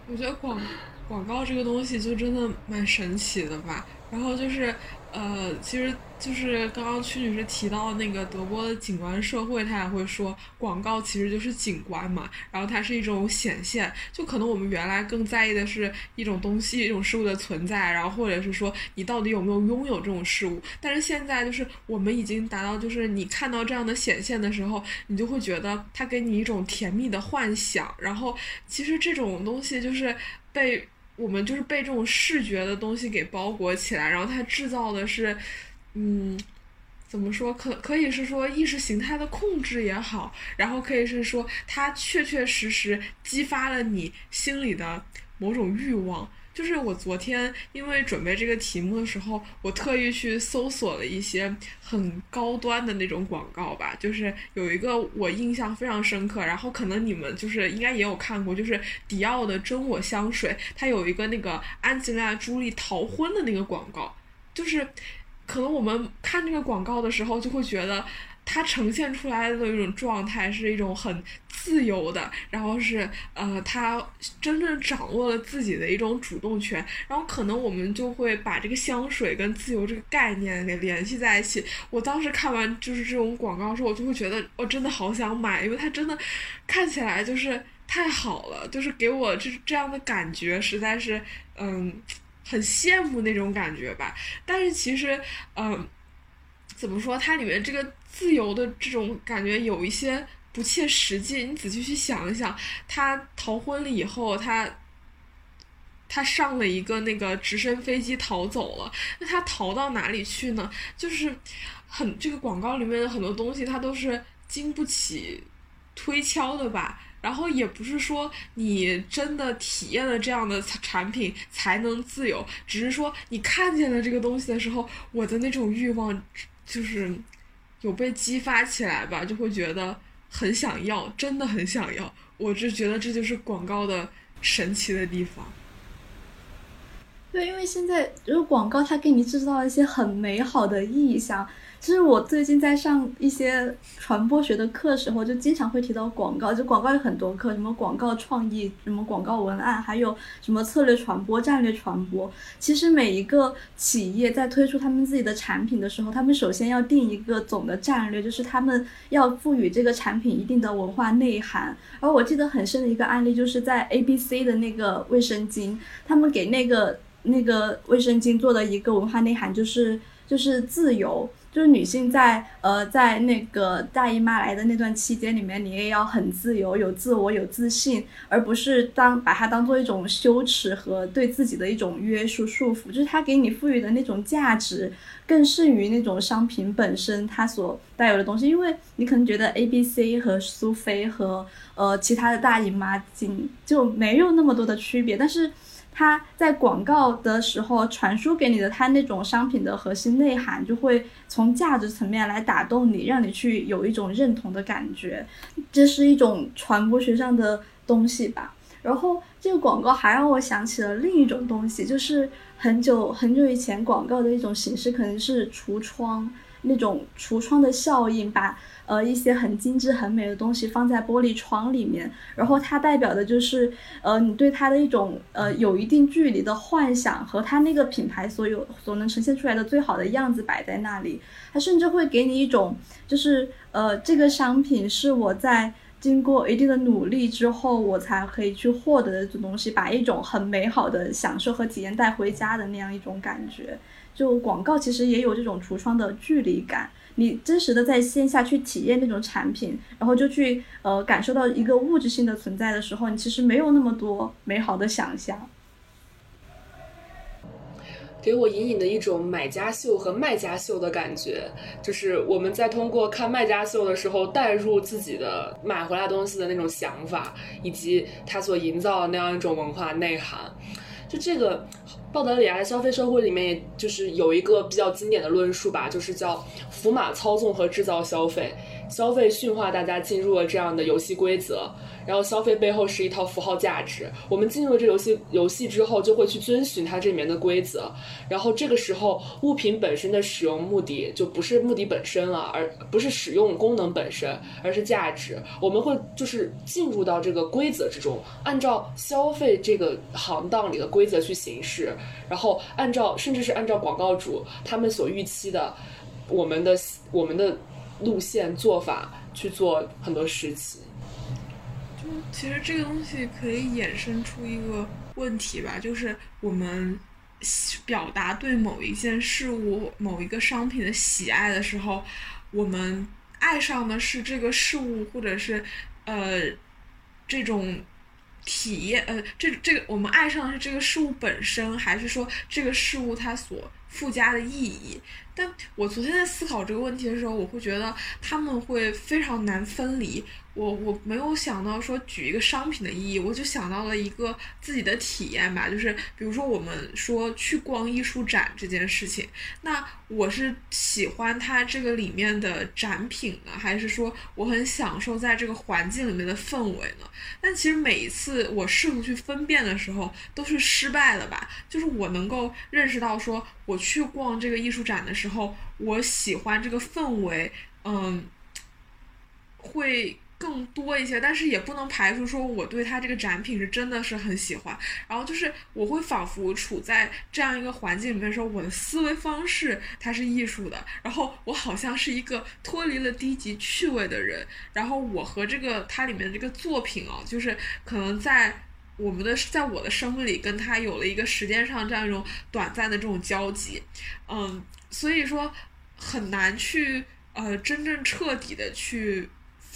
我觉得广广告这个东西就真的蛮神奇的吧，然后就是呃，其实。就是刚刚曲女士提到那个德国的景观社会，她也会说广告其实就是景观嘛，然后它是一种显现，就可能我们原来更在意的是一种东西、一种事物的存在，然后或者是说你到底有没有拥有这种事物，但是现在就是我们已经达到，就是你看到这样的显现的时候，你就会觉得它给你一种甜蜜的幻想，然后其实这种东西就是被我们就是被这种视觉的东西给包裹起来，然后它制造的是。嗯，怎么说？可可以是说意识形态的控制也好，然后可以是说它确确实实激发了你心里的某种欲望。就是我昨天因为准备这个题目的时候，我特意去搜索了一些很高端的那种广告吧。就是有一个我印象非常深刻，然后可能你们就是应该也有看过，就是迪奥的真我香水，它有一个那个安吉拉朱莉逃婚的那个广告，就是。可能我们看这个广告的时候，就会觉得它呈现出来的一种状态是一种很自由的，然后是呃，他真正掌握了自己的一种主动权，然后可能我们就会把这个香水跟自由这个概念给联系在一起。我当时看完就是这种广告时候，我就会觉得我真的好想买，因为它真的看起来就是太好了，就是给我这这样的感觉，实在是嗯。很羡慕那种感觉吧，但是其实，嗯，怎么说？它里面这个自由的这种感觉有一些不切实际。你仔细去想一想，他逃婚了以后，他他上了一个那个直升飞机逃走了，那他逃到哪里去呢？就是很这个广告里面的很多东西，它都是经不起推敲的吧。然后也不是说你真的体验了这样的产品才能自由，只是说你看见了这个东西的时候，我的那种欲望就是有被激发起来吧，就会觉得很想要，真的很想要。我就觉得这就是广告的神奇的地方。对，因为现在就是广告，它给你制造一些很美好的意象。其实我最近在上一些传播学的课时候，就经常会提到广告。就广告有很多课，什么广告创意，什么广告文案，还有什么策略传播、战略传播。其实每一个企业在推出他们自己的产品的时候，他们首先要定一个总的战略，就是他们要赋予这个产品一定的文化内涵。而我记得很深的一个案例，就是在 A B C 的那个卫生巾，他们给那个那个卫生巾做的一个文化内涵，就是就是自由。就是女性在呃在那个大姨妈来的那段期间里面，你也要很自由、有自我、有自信，而不是当把它当做一种羞耻和对自己的一种约束束缚。就是它给你赋予的那种价值，更胜于那种商品本身它所带有的东西。因为你可能觉得 A B C 和苏菲和呃其他的大姨妈巾就没有那么多的区别，但是。它在广告的时候传输给你的，它那种商品的核心内涵就会从价值层面来打动你，让你去有一种认同的感觉，这是一种传播学上的东西吧。然后这个广告还让我想起了另一种东西，就是很久很久以前广告的一种形式，可能是橱窗那种橱窗的效应，把呃一些很精致很美的东西放在玻璃窗里面，然后它代表的就是呃你对它的一种呃有一定距离的幻想和它那个品牌所有所能呈现出来的最好的样子摆在那里，它甚至会给你一种就是呃这个商品是我在。经过一定的努力之后，我才可以去获得的这种东西，把一种很美好的享受和体验带回家的那样一种感觉。就广告其实也有这种橱窗的距离感，你真实的在线下去体验那种产品，然后就去呃感受到一个物质性的存在的时候，你其实没有那么多美好的想象。给我隐隐的一种买家秀和卖家秀的感觉，就是我们在通过看卖家秀的时候，带入自己的买回来东西的那种想法，以及他所营造的那样一种文化内涵。就这个道德里啊消费社会里面，就是有一个比较经典的论述吧，就是叫福马操纵和制造消费，消费驯化大家进入了这样的游戏规则。然后消费背后是一套符号价值，我们进入这游戏游戏之后，就会去遵循它这里面的规则。然后这个时候，物品本身的使用目的就不是目的本身了，而不是使用功能本身，而是价值。我们会就是进入到这个规则之中，按照消费这个行当里的规则去行事，然后按照甚至是按照广告主他们所预期的我们的我们的路线做法去做很多事情。就其实这个东西可以衍生出一个问题吧，就是我们表达对某一件事物、某一个商品的喜爱的时候，我们爱上的是这个事物，或者是呃这种体验，呃这这个我们爱上的是这个事物本身，还是说这个事物它所附加的意义？但我昨天在思考这个问题的时候，我会觉得他们会非常难分离。我我没有想到说举一个商品的意义，我就想到了一个自己的体验吧，就是比如说我们说去逛艺术展这件事情，那我是喜欢它这个里面的展品呢，还是说我很享受在这个环境里面的氛围呢？但其实每一次我试图去分辨的时候，都是失败的吧。就是我能够认识到说，我去逛这个艺术展的时候，我喜欢这个氛围，嗯，会。更多一些，但是也不能排除说我对它这个展品是真的是很喜欢。然后就是我会仿佛处在这样一个环境里面，说我的思维方式它是艺术的。然后我好像是一个脱离了低级趣味的人。然后我和这个它里面这个作品啊，就是可能在我们的在我的生命里跟它有了一个时间上这样一种短暂的这种交集。嗯，所以说很难去呃真正彻底的去。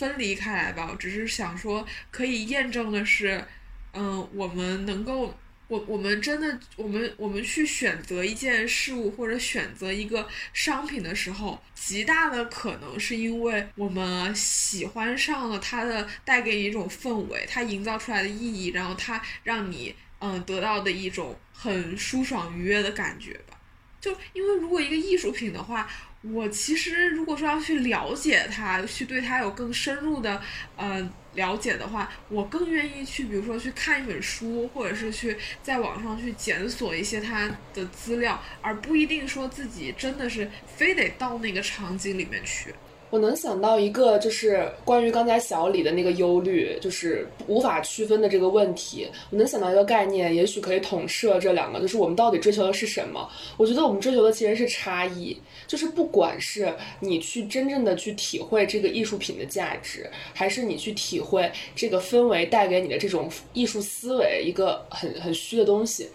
分离开来吧，我只是想说，可以验证的是，嗯，我们能够，我我们真的，我们我们去选择一件事物或者选择一个商品的时候，极大的可能是因为我们喜欢上了它的带给你一种氛围，它营造出来的意义，然后它让你嗯得到的一种很舒爽愉悦的感觉吧。就因为如果一个艺术品的话。我其实如果说要去了解它，去对它有更深入的呃了解的话，我更愿意去，比如说去看一本书，或者是去在网上去检索一些它的资料，而不一定说自己真的是非得到那个场景里面去。我能想到一个，就是关于刚才小李的那个忧虑，就是无法区分的这个问题。我能想到一个概念，也许可以统摄这两个，就是我们到底追求的是什么？我觉得我们追求的其实是差异，就是不管是你去真正的去体会这个艺术品的价值，还是你去体会这个氛围带给你的这种艺术思维，一个很很虚的东西。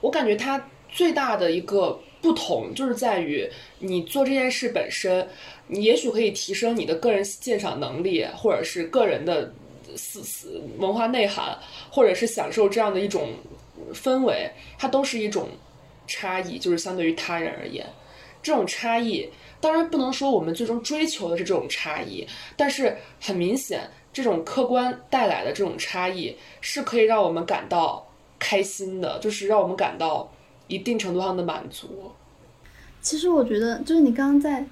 我感觉它最大的一个不同，就是在于你做这件事本身。你也许可以提升你的个人鉴赏能力，或者是个人的思思文化内涵，或者是享受这样的一种氛围，它都是一种差异，就是相对于他人而言，这种差异当然不能说我们最终追求的是这种差异，但是很明显，这种客观带来的这种差异是可以让我们感到开心的，就是让我们感到一定程度上的满足。其实我觉得，就是你刚刚在。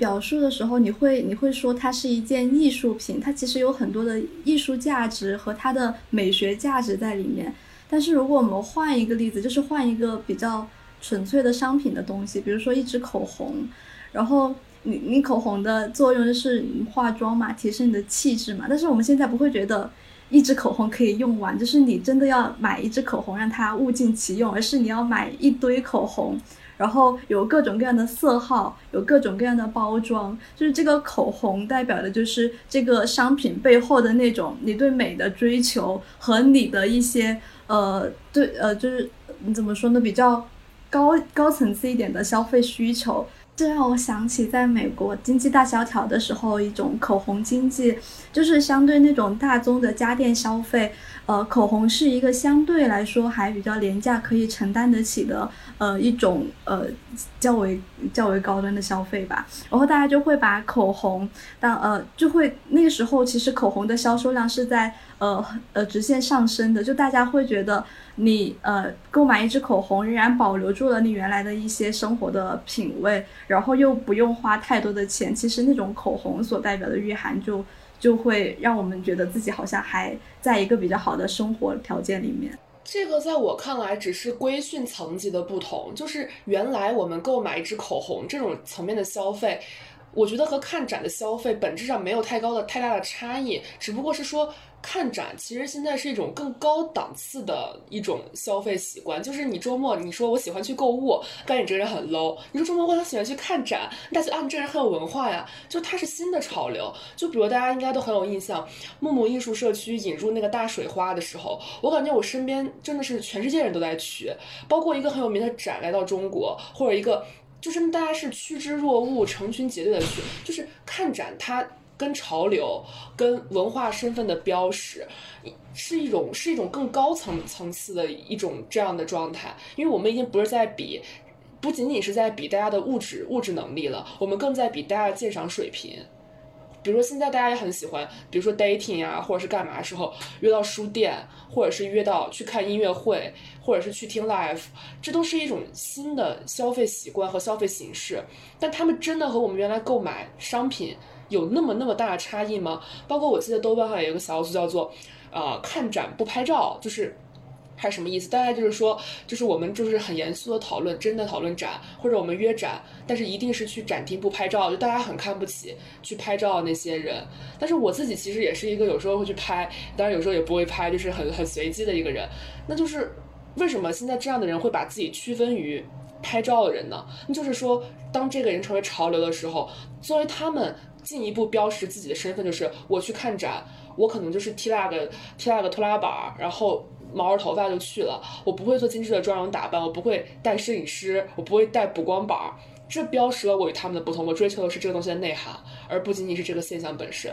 表述的时候，你会你会说它是一件艺术品，它其实有很多的艺术价值和它的美学价值在里面。但是如果我们换一个例子，就是换一个比较纯粹的商品的东西，比如说一支口红，然后你你口红的作用就是化妆嘛，提升你的气质嘛。但是我们现在不会觉得一支口红可以用完，就是你真的要买一支口红让它物尽其用，而是你要买一堆口红。然后有各种各样的色号，有各种各样的包装，就是这个口红代表的就是这个商品背后的那种你对美的追求和你的一些呃对呃就是你怎么说呢比较高高层次一点的消费需求。这让我想起在美国经济大萧条的时候，一种口红经济，就是相对那种大宗的家电消费，呃，口红是一个相对来说还比较廉价，可以承担得起的，呃，一种呃较为较为高端的消费吧。然后大家就会把口红当呃，就会那个时候其实口红的销售量是在呃呃直线上升的，就大家会觉得。你呃购买一支口红，仍然保留住了你原来的一些生活的品味，然后又不用花太多的钱。其实那种口红所代表的御寒，就就会让我们觉得自己好像还在一个比较好的生活条件里面。这个在我看来只是规训层级的不同，就是原来我们购买一支口红这种层面的消费，我觉得和看展的消费本质上没有太高的太大的差异，只不过是说。看展其实现在是一种更高档次的一种消费习惯，就是你周末你说我喜欢去购物，感觉你这个人很 low。你说周末我喜欢去看展，大家啊你这个人很有文化呀，就它是新的潮流。就比如大家应该都很有印象，木木艺术社区引入那个大水花的时候，我感觉我身边真的是全世界人都在去，包括一个很有名的展来到中国，或者一个就是大家是趋之若鹜、成群结队的去，就是看展它。跟潮流、跟文化身份的标识，是一种是一种更高层层次的一种这样的状态。因为我们已经不是在比，不仅仅是在比大家的物质物质能力了，我们更在比大家的鉴赏水平。比如说现在大家也很喜欢，比如说 dating 啊，或者是干嘛时候约到书店，或者是约到去看音乐会，或者是去听 live，这都是一种新的消费习惯和消费形式。但他们真的和我们原来购买商品。有那么那么大的差异吗？包括我记得豆瓣上有一个小组叫做，呃，看展不拍照，就是还是什么意思？大概就是说，就是我们就是很严肃的讨论，真的讨论展，或者我们约展，但是一定是去展厅不拍照，就大家很看不起去拍照那些人。但是我自己其实也是一个有时候会去拍，当然有时候也不会拍，就是很很随机的一个人。那就是为什么现在这样的人会把自己区分于拍照的人呢？那就是说，当这个人成为潮流的时候，作为他们。进一步标识自己的身份，就是我去看展，我可能就是剃那个剃那个拖拉板，然后毛着头发就去了，我不会做精致的妆容打扮，我不会带摄影师，我不会带补光板儿，这标识了我与他们的不同。我追求的是这个东西的内涵，而不仅仅是这个现象本身。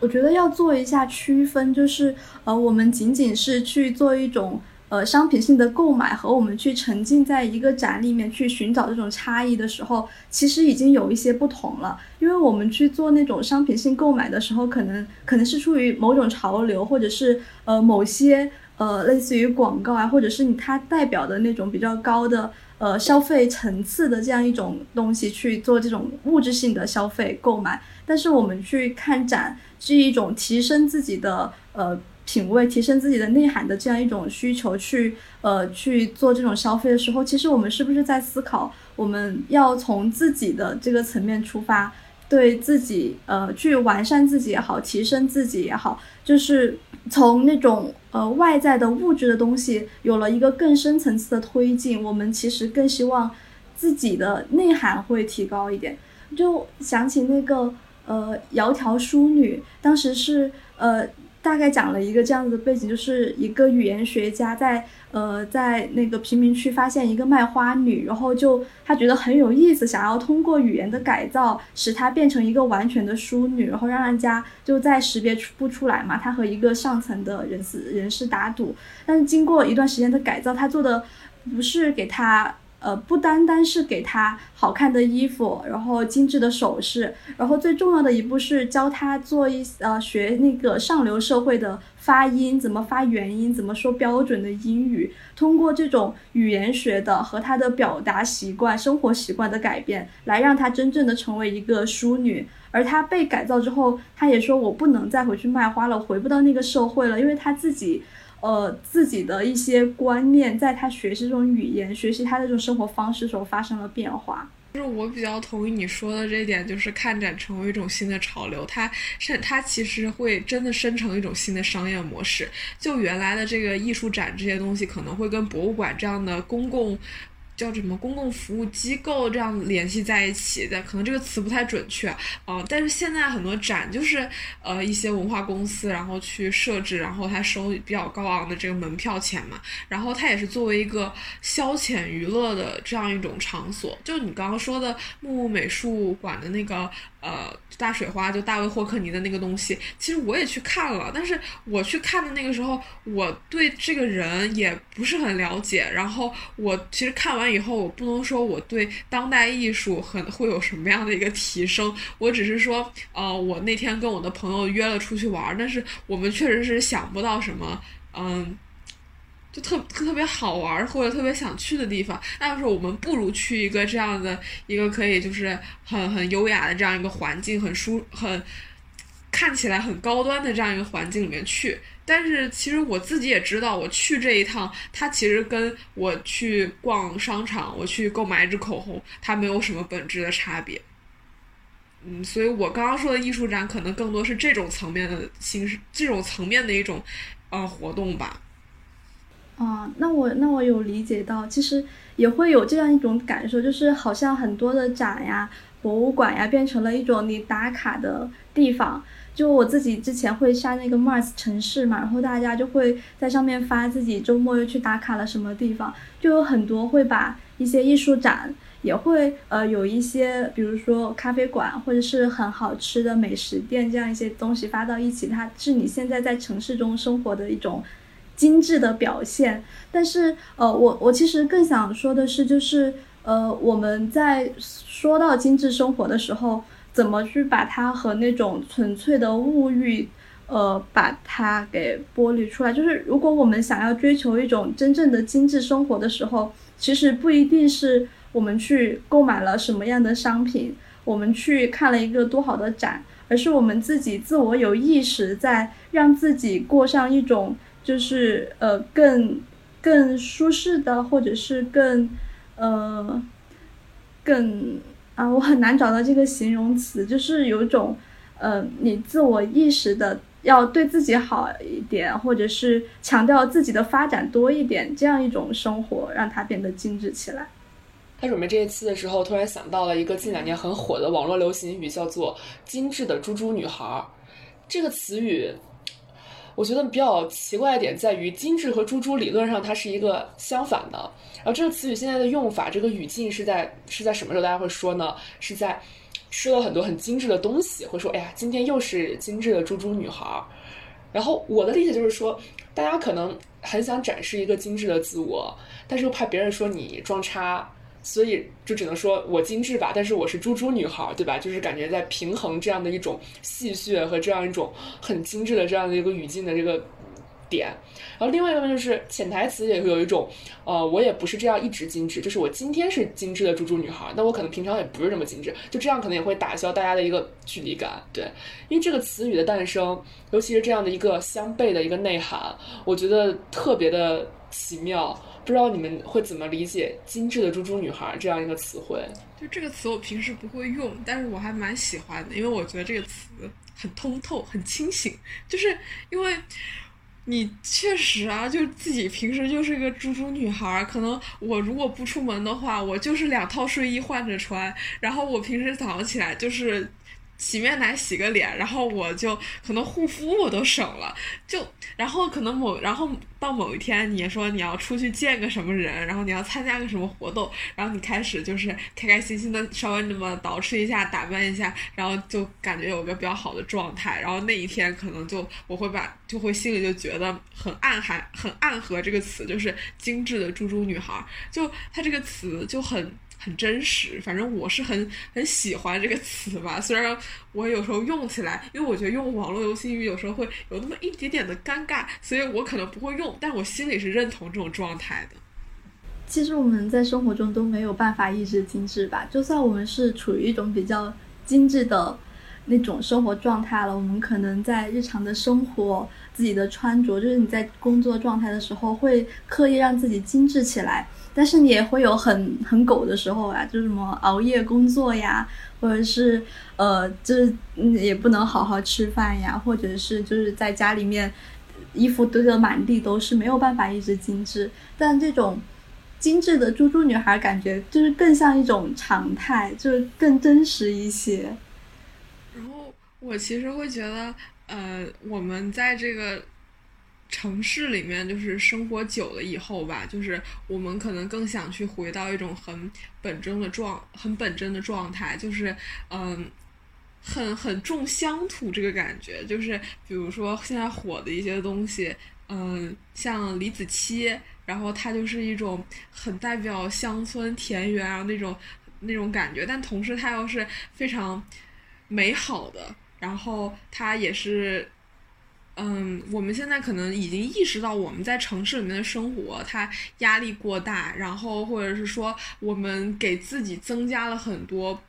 我觉得要做一下区分，就是呃，我们仅仅是去做一种。呃，商品性的购买和我们去沉浸在一个展里面去寻找这种差异的时候，其实已经有一些不同了。因为我们去做那种商品性购买的时候，可能可能是出于某种潮流，或者是呃某些呃类似于广告啊，或者是你它代表的那种比较高的呃消费层次的这样一种东西去做这种物质性的消费购买。但是我们去看展是一种提升自己的呃。品味提升自己的内涵的这样一种需求，去呃去做这种消费的时候，其实我们是不是在思考，我们要从自己的这个层面出发，对自己呃去完善自己也好，提升自己也好，就是从那种呃外在的物质的东西有了一个更深层次的推进，我们其实更希望自己的内涵会提高一点。就想起那个呃窈窕淑女，当时是呃。大概讲了一个这样子的背景，就是一个语言学家在呃在那个贫民区发现一个卖花女，然后就他觉得很有意思，想要通过语言的改造使她变成一个完全的淑女，然后让人家就再识别出不出来嘛，他和一个上层的人士人士打赌，但是经过一段时间的改造，他做的不是给他呃，不单单是给他好看的衣服，然后精致的首饰，然后最重要的一步是教他做一呃学那个上流社会的发音，怎么发元音，怎么说标准的英语。通过这种语言学的和他的表达习惯、生活习惯的改变，来让他真正的成为一个淑女。而他被改造之后，他也说我不能再回去卖花了，回不到那个社会了，因为他自己。呃，自己的一些观念，在他学习这种语言、学习他的这种生活方式时候发生了变化。就是我比较同意你说的这一点，就是看展成为一种新的潮流，它是它其实会真的生成一种新的商业模式。就原来的这个艺术展这些东西，可能会跟博物馆这样的公共。叫什么公共服务机构这样联系在一起的，可能这个词不太准确啊。但是现在很多展就是呃一些文化公司，然后去设置，然后他收比较高昂的这个门票钱嘛，然后它也是作为一个消遣娱乐的这样一种场所。就你刚刚说的木木美术馆的那个。呃，大水花就大卫霍克尼的那个东西，其实我也去看了，但是我去看的那个时候，我对这个人也不是很了解。然后我其实看完以后，我不能说我对当代艺术很会有什么样的一个提升，我只是说，呃，我那天跟我的朋友约了出去玩，但是我们确实是想不到什么，嗯。就特特别好玩或者特别想去的地方，那要是我们不如去一个这样的一个可以就是很很优雅的这样一个环境，很舒很看起来很高端的这样一个环境里面去。但是其实我自己也知道，我去这一趟，它其实跟我去逛商场，我去购买一支口红，它没有什么本质的差别。嗯，所以我刚刚说的艺术展，可能更多是这种层面的形式，这种层面的一种呃活动吧。啊，那我那我有理解到，其实也会有这样一种感受，就是好像很多的展呀、博物馆呀，变成了一种你打卡的地方。就我自己之前会上那个 Mars 城市嘛，然后大家就会在上面发自己周末又去打卡了什么地方，就有很多会把一些艺术展，也会呃有一些，比如说咖啡馆或者是很好吃的美食店这样一些东西发到一起，它是你现在在城市中生活的一种。精致的表现，但是呃，我我其实更想说的是，就是呃，我们在说到精致生活的时候，怎么去把它和那种纯粹的物欲，呃，把它给剥离出来？就是如果我们想要追求一种真正的精致生活的时候，其实不一定是我们去购买了什么样的商品，我们去看了一个多好的展，而是我们自己自我有意识在让自己过上一种。就是呃更更舒适的，或者是更呃更啊，我很难找到这个形容词，就是有一种呃你自我意识的要对自己好一点，或者是强调自己的发展多一点，这样一种生活让它变得精致起来。他准备这一期的时候，突然想到了一个近两年很火的网络流行语，叫做“精致的猪猪女孩儿”这个词语。我觉得比较奇怪的点在于，精致和猪猪理论上它是一个相反的。然后这个词语现在的用法，这个语境是在是在什么时候？大家会说呢？是在吃了很多很精致的东西，会说：“哎呀，今天又是精致的猪猪女孩。”然后我的理解就是说，大家可能很想展示一个精致的自我，但是又怕别人说你装叉。所以就只能说我精致吧，但是我是猪猪女孩，对吧？就是感觉在平衡这样的一种戏谑和这样一种很精致的这样的一个语境的这个点。然后另外一个呢，就是潜台词也会有一种，呃，我也不是这样一直精致，就是我今天是精致的猪猪女孩，那我可能平常也不是这么精致，就这样可能也会打消大家的一个距离感，对。因为这个词语的诞生，尤其是这样的一个相悖的一个内涵，我觉得特别的奇妙。不知道你们会怎么理解“精致的猪猪女孩”这样一个词汇？就这个词，我平时不会用，但是我还蛮喜欢的，因为我觉得这个词很通透、很清醒。就是因为你确实啊，就自己平时就是一个猪猪女孩，可能我如果不出门的话，我就是两套睡衣换着穿，然后我平时早上起来就是。洗面奶洗个脸，然后我就可能护肤我都省了，就然后可能某然后到某一天你说你要出去见个什么人，然后你要参加个什么活动，然后你开始就是开开心心的稍微那么捯饬一下打扮一下，然后就感觉有个比较好的状态，然后那一天可能就我会把就会心里就觉得很暗含很暗合这个词就是精致的猪猪女孩，就它这个词就很。很真实，反正我是很很喜欢这个词吧。虽然我有时候用起来，因为我觉得用网络流行语有时候会有那么一点点的尴尬，所以我可能不会用。但我心里是认同这种状态的。其实我们在生活中都没有办法一直精致吧？就算我们是处于一种比较精致的那种生活状态了，我们可能在日常的生活、自己的穿着，就是你在工作状态的时候，会刻意让自己精致起来。但是你也会有很很狗的时候啊，就是什么熬夜工作呀，或者是呃，就是也不能好好吃饭呀，或者是就是在家里面衣服堆得满地都是，没有办法一直精致。但这种精致的猪猪女孩，感觉就是更像一种常态，就是更真实一些。然后我其实会觉得，呃，我们在这个。城市里面就是生活久了以后吧，就是我们可能更想去回到一种很本真的状，很本真的状态，就是嗯，很很重乡土这个感觉，就是比如说现在火的一些东西，嗯，像李子柒，然后它就是一种很代表乡村田园啊那种那种感觉，但同时它又是非常美好的，然后它也是。嗯，我们现在可能已经意识到我们在城市里面的生活，它压力过大，然后或者是说我们给自己增加了很多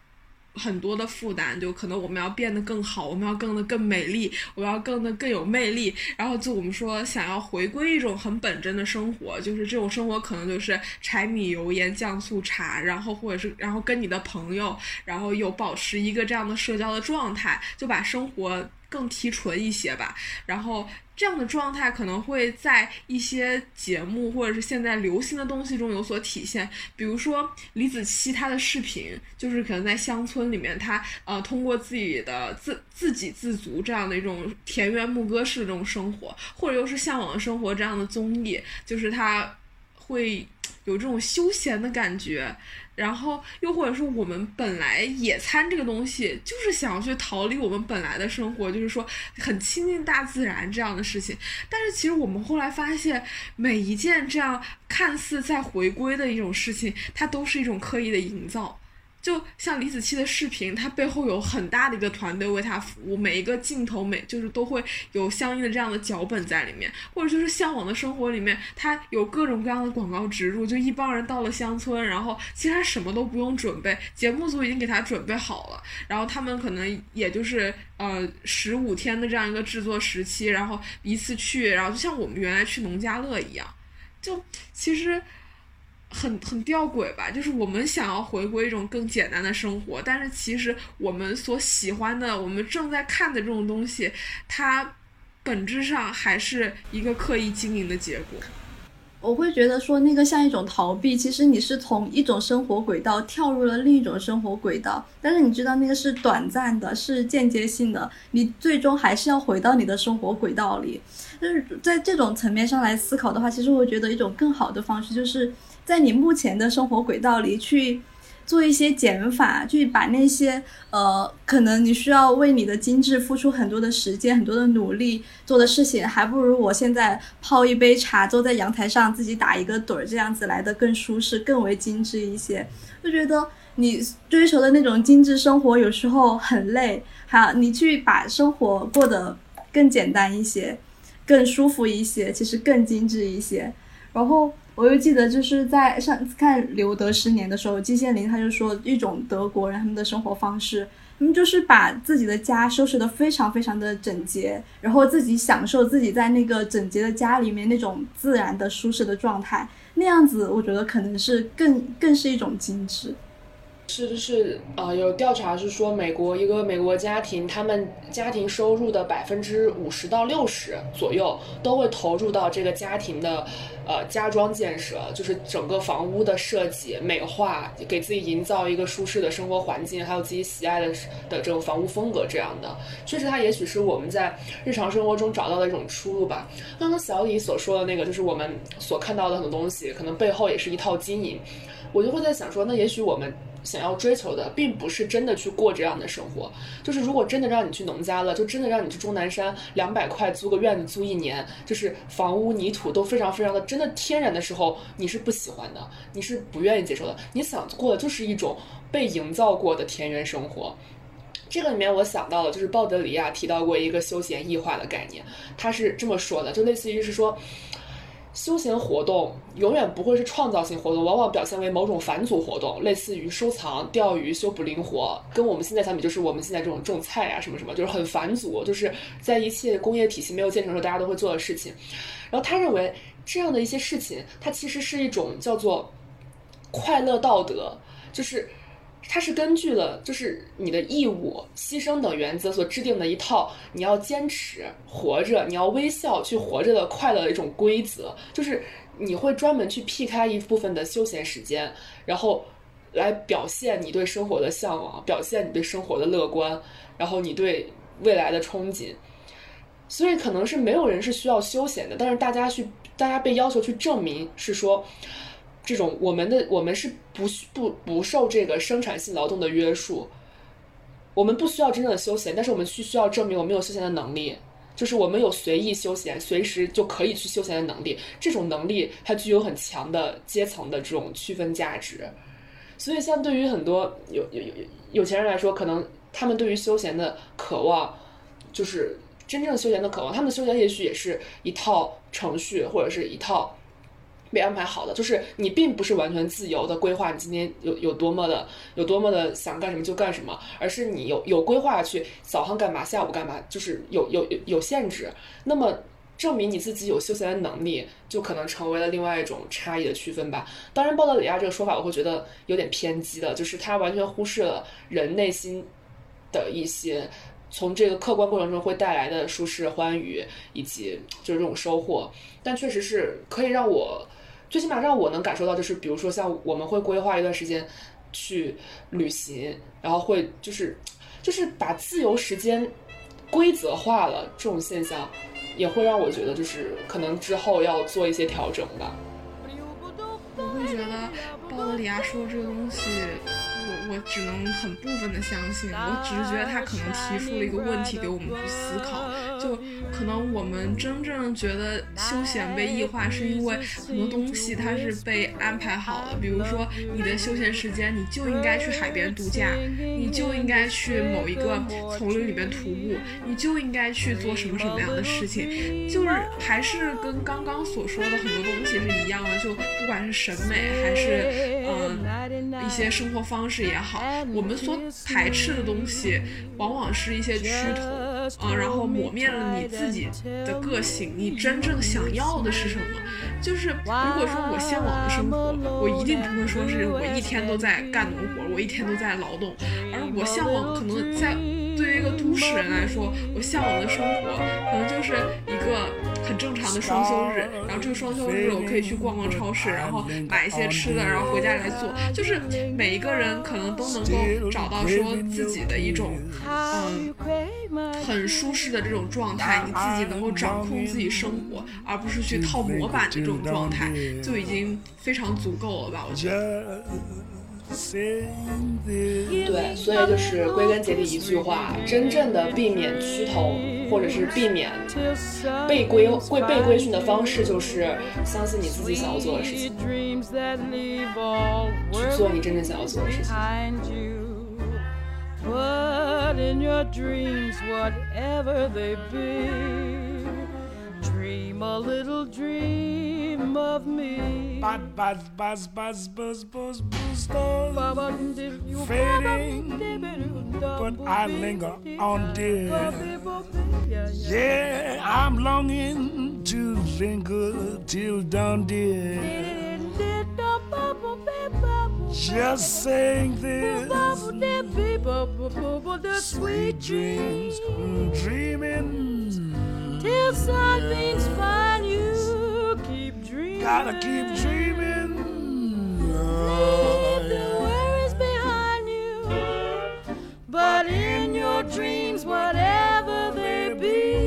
很多的负担，就可能我们要变得更好，我们要更的更美丽，我要更的更有魅力，然后就我们说想要回归一种很本真的生活，就是这种生活可能就是柴米油盐酱醋茶，然后或者是然后跟你的朋友，然后有保持一个这样的社交的状态，就把生活。更提纯一些吧，然后这样的状态可能会在一些节目或者是现在流行的东西中有所体现。比如说李子柒她的视频，就是可能在乡村里面，她呃通过自己的自自给自足这样的一种田园牧歌式的这种生活，或者又是向往的生活这样的综艺，就是她会有这种休闲的感觉。然后又或者说，我们本来野餐这个东西就是想要去逃离我们本来的生活，就是说很亲近大自然这样的事情。但是其实我们后来发现，每一件这样看似在回归的一种事情，它都是一种刻意的营造。就像李子柒的视频，它背后有很大的一个团队为他服务，每一个镜头每就是都会有相应的这样的脚本在里面，或者就是向往的生活里面，它有各种各样的广告植入，就一帮人到了乡村，然后其实他什么都不用准备，节目组已经给他准备好了，然后他们可能也就是呃十五天的这样一个制作时期，然后一次去，然后就像我们原来去农家乐一样，就其实。很很吊诡吧，就是我们想要回归一种更简单的生活，但是其实我们所喜欢的，我们正在看的这种东西，它本质上还是一个刻意经营的结果。我会觉得说那个像一种逃避，其实你是从一种生活轨道跳入了另一种生活轨道，但是你知道那个是短暂的，是间接性的，你最终还是要回到你的生活轨道里。就是在这种层面上来思考的话，其实我觉得一种更好的方式就是。在你目前的生活轨道里去做一些减法，去把那些呃，可能你需要为你的精致付出很多的时间、很多的努力做的事情，还不如我现在泡一杯茶，坐在阳台上自己打一个盹儿，这样子来的更舒适、更为精致一些。就觉得你追求的那种精致生活有时候很累，还你去把生活过得更简单一些、更舒服一些，其实更精致一些，然后。我又记得，就是在上次看《留德十年》的时候，季羡林他就说，一种德国人他们的生活方式，他们就是把自己的家收拾得非常非常的整洁，然后自己享受自己在那个整洁的家里面那种自然的舒适的状态，那样子我觉得可能是更更是一种精致。是就是啊，有调查是说，美国一个美国家庭，他们家庭收入的百分之五十到六十左右都会投入到这个家庭的呃家装建设，就是整个房屋的设计、美化，给自己营造一个舒适的生活环境，还有自己喜爱的的这种房屋风格这样的。确实，它也许是我们在日常生活中找到的一种出路吧。刚刚小李所说的那个，就是我们所看到的很多东西，可能背后也是一套经营。我就会在想说，那也许我们。想要追求的，并不是真的去过这样的生活。就是如果真的让你去农家了，就真的让你去终南山，两百块租个院子租一年，就是房屋泥土都非常非常的真的天然的时候，你是不喜欢的，你是不愿意接受的。你想过的就是一种被营造过的田园生活。这个里面我想到了，就是鲍德里亚提到过一个休闲异化的概念，他是这么说的，就类似于是说。休闲活动永远不会是创造性活动，往往表现为某种返祖活动，类似于收藏、钓鱼、修补灵活。跟我们现在相比，就是我们现在这种种菜啊什么什么，就是很返祖，就是在一切工业体系没有建成的时候，大家都会做的事情。然后他认为这样的一些事情，它其实是一种叫做快乐道德，就是。它是根据了就是你的义务、牺牲等原则所制定的一套你要坚持活着、你要微笑去活着的快乐的一种规则，就是你会专门去劈开一部分的休闲时间，然后来表现你对生活的向往，表现你对生活的乐观，然后你对未来的憧憬。所以可能是没有人是需要休闲的，但是大家去，大家被要求去证明是说。这种我们的我们是不不不受这个生产性劳动的约束，我们不需要真正的休闲，但是我们需需要证明我们有休闲的能力，就是我们有随意休闲、随时就可以去休闲的能力。这种能力它具有很强的阶层的这种区分价值，所以像对于很多有有有有钱人来说，可能他们对于休闲的渴望，就是真正休闲的渴望，他们的休闲也许也是一套程序或者是一套。被安排好的，就是你并不是完全自由的规划你今天有有多么的有多么的想干什么就干什么，而是你有有规划去早上干嘛，下午干嘛，就是有有有限制。那么证明你自己有休闲的能力，就可能成为了另外一种差异的区分吧。当然，鲍德里亚这个说法我会觉得有点偏激的，就是他完全忽视了人内心的一些从这个客观过程中会带来的舒适、欢愉以及就是这种收获。但确实是可以让我。最起码让我能感受到，就是比如说像我们会规划一段时间去旅行，然后会就是就是把自由时间规则化了，这种现象也会让我觉得就是可能之后要做一些调整吧。我会觉得鲍德里亚说这个东西。我只能很部分的相信，我只是觉得他可能提出了一个问题给我们去思考，就可能我们真正觉得休闲被异化，是因为很多东西它是被安排好的，比如说你的休闲时间，你就应该去海边度假，你就应该去某一个丛林里面徒步，你就应该去做什么什么样的事情，就是还是跟刚刚所说的很多东西是一样的，就不管是审美还是嗯一些生活方式也。好，我们所排斥的东西，往往是一些趋同，啊，然后抹灭了你自己的个性。你真正想要的是什么？就是如果说我向往的生活，我一定不会说是我一天都在干农活，我一天都在劳动，而我向往可能在。对于一个都市人来说，我向往的生活可能就是一个很正常的双休日，然后这个双休日我可以去逛逛超市，然后买一些吃的，然后回家来做。就是每一个人可能都能够找到说自己的一种嗯很舒适的这种状态，你自己能够掌控自己生活，而不是去套模板的这种状态，就已经非常足够了吧？我觉得。对，所以就是归根结底一句话：真正的避免趋同，或者是避免被规规被规训的方式，就是相信你自己想要做的事情，去做你真正想要做的事情。Dream a little dream of me. Buzz, buzz, buzz, buzz, buzz, buzz, buzz, buzz, fading, but I linger on, dear. Yeah, I'm longing to linger till dawn, dear. Just saying this. Sweet dreams, dreaming till something's fine. You keep dreaming. Gotta keep dreaming. Leave the worries behind you, but in your dreams, whatever they be.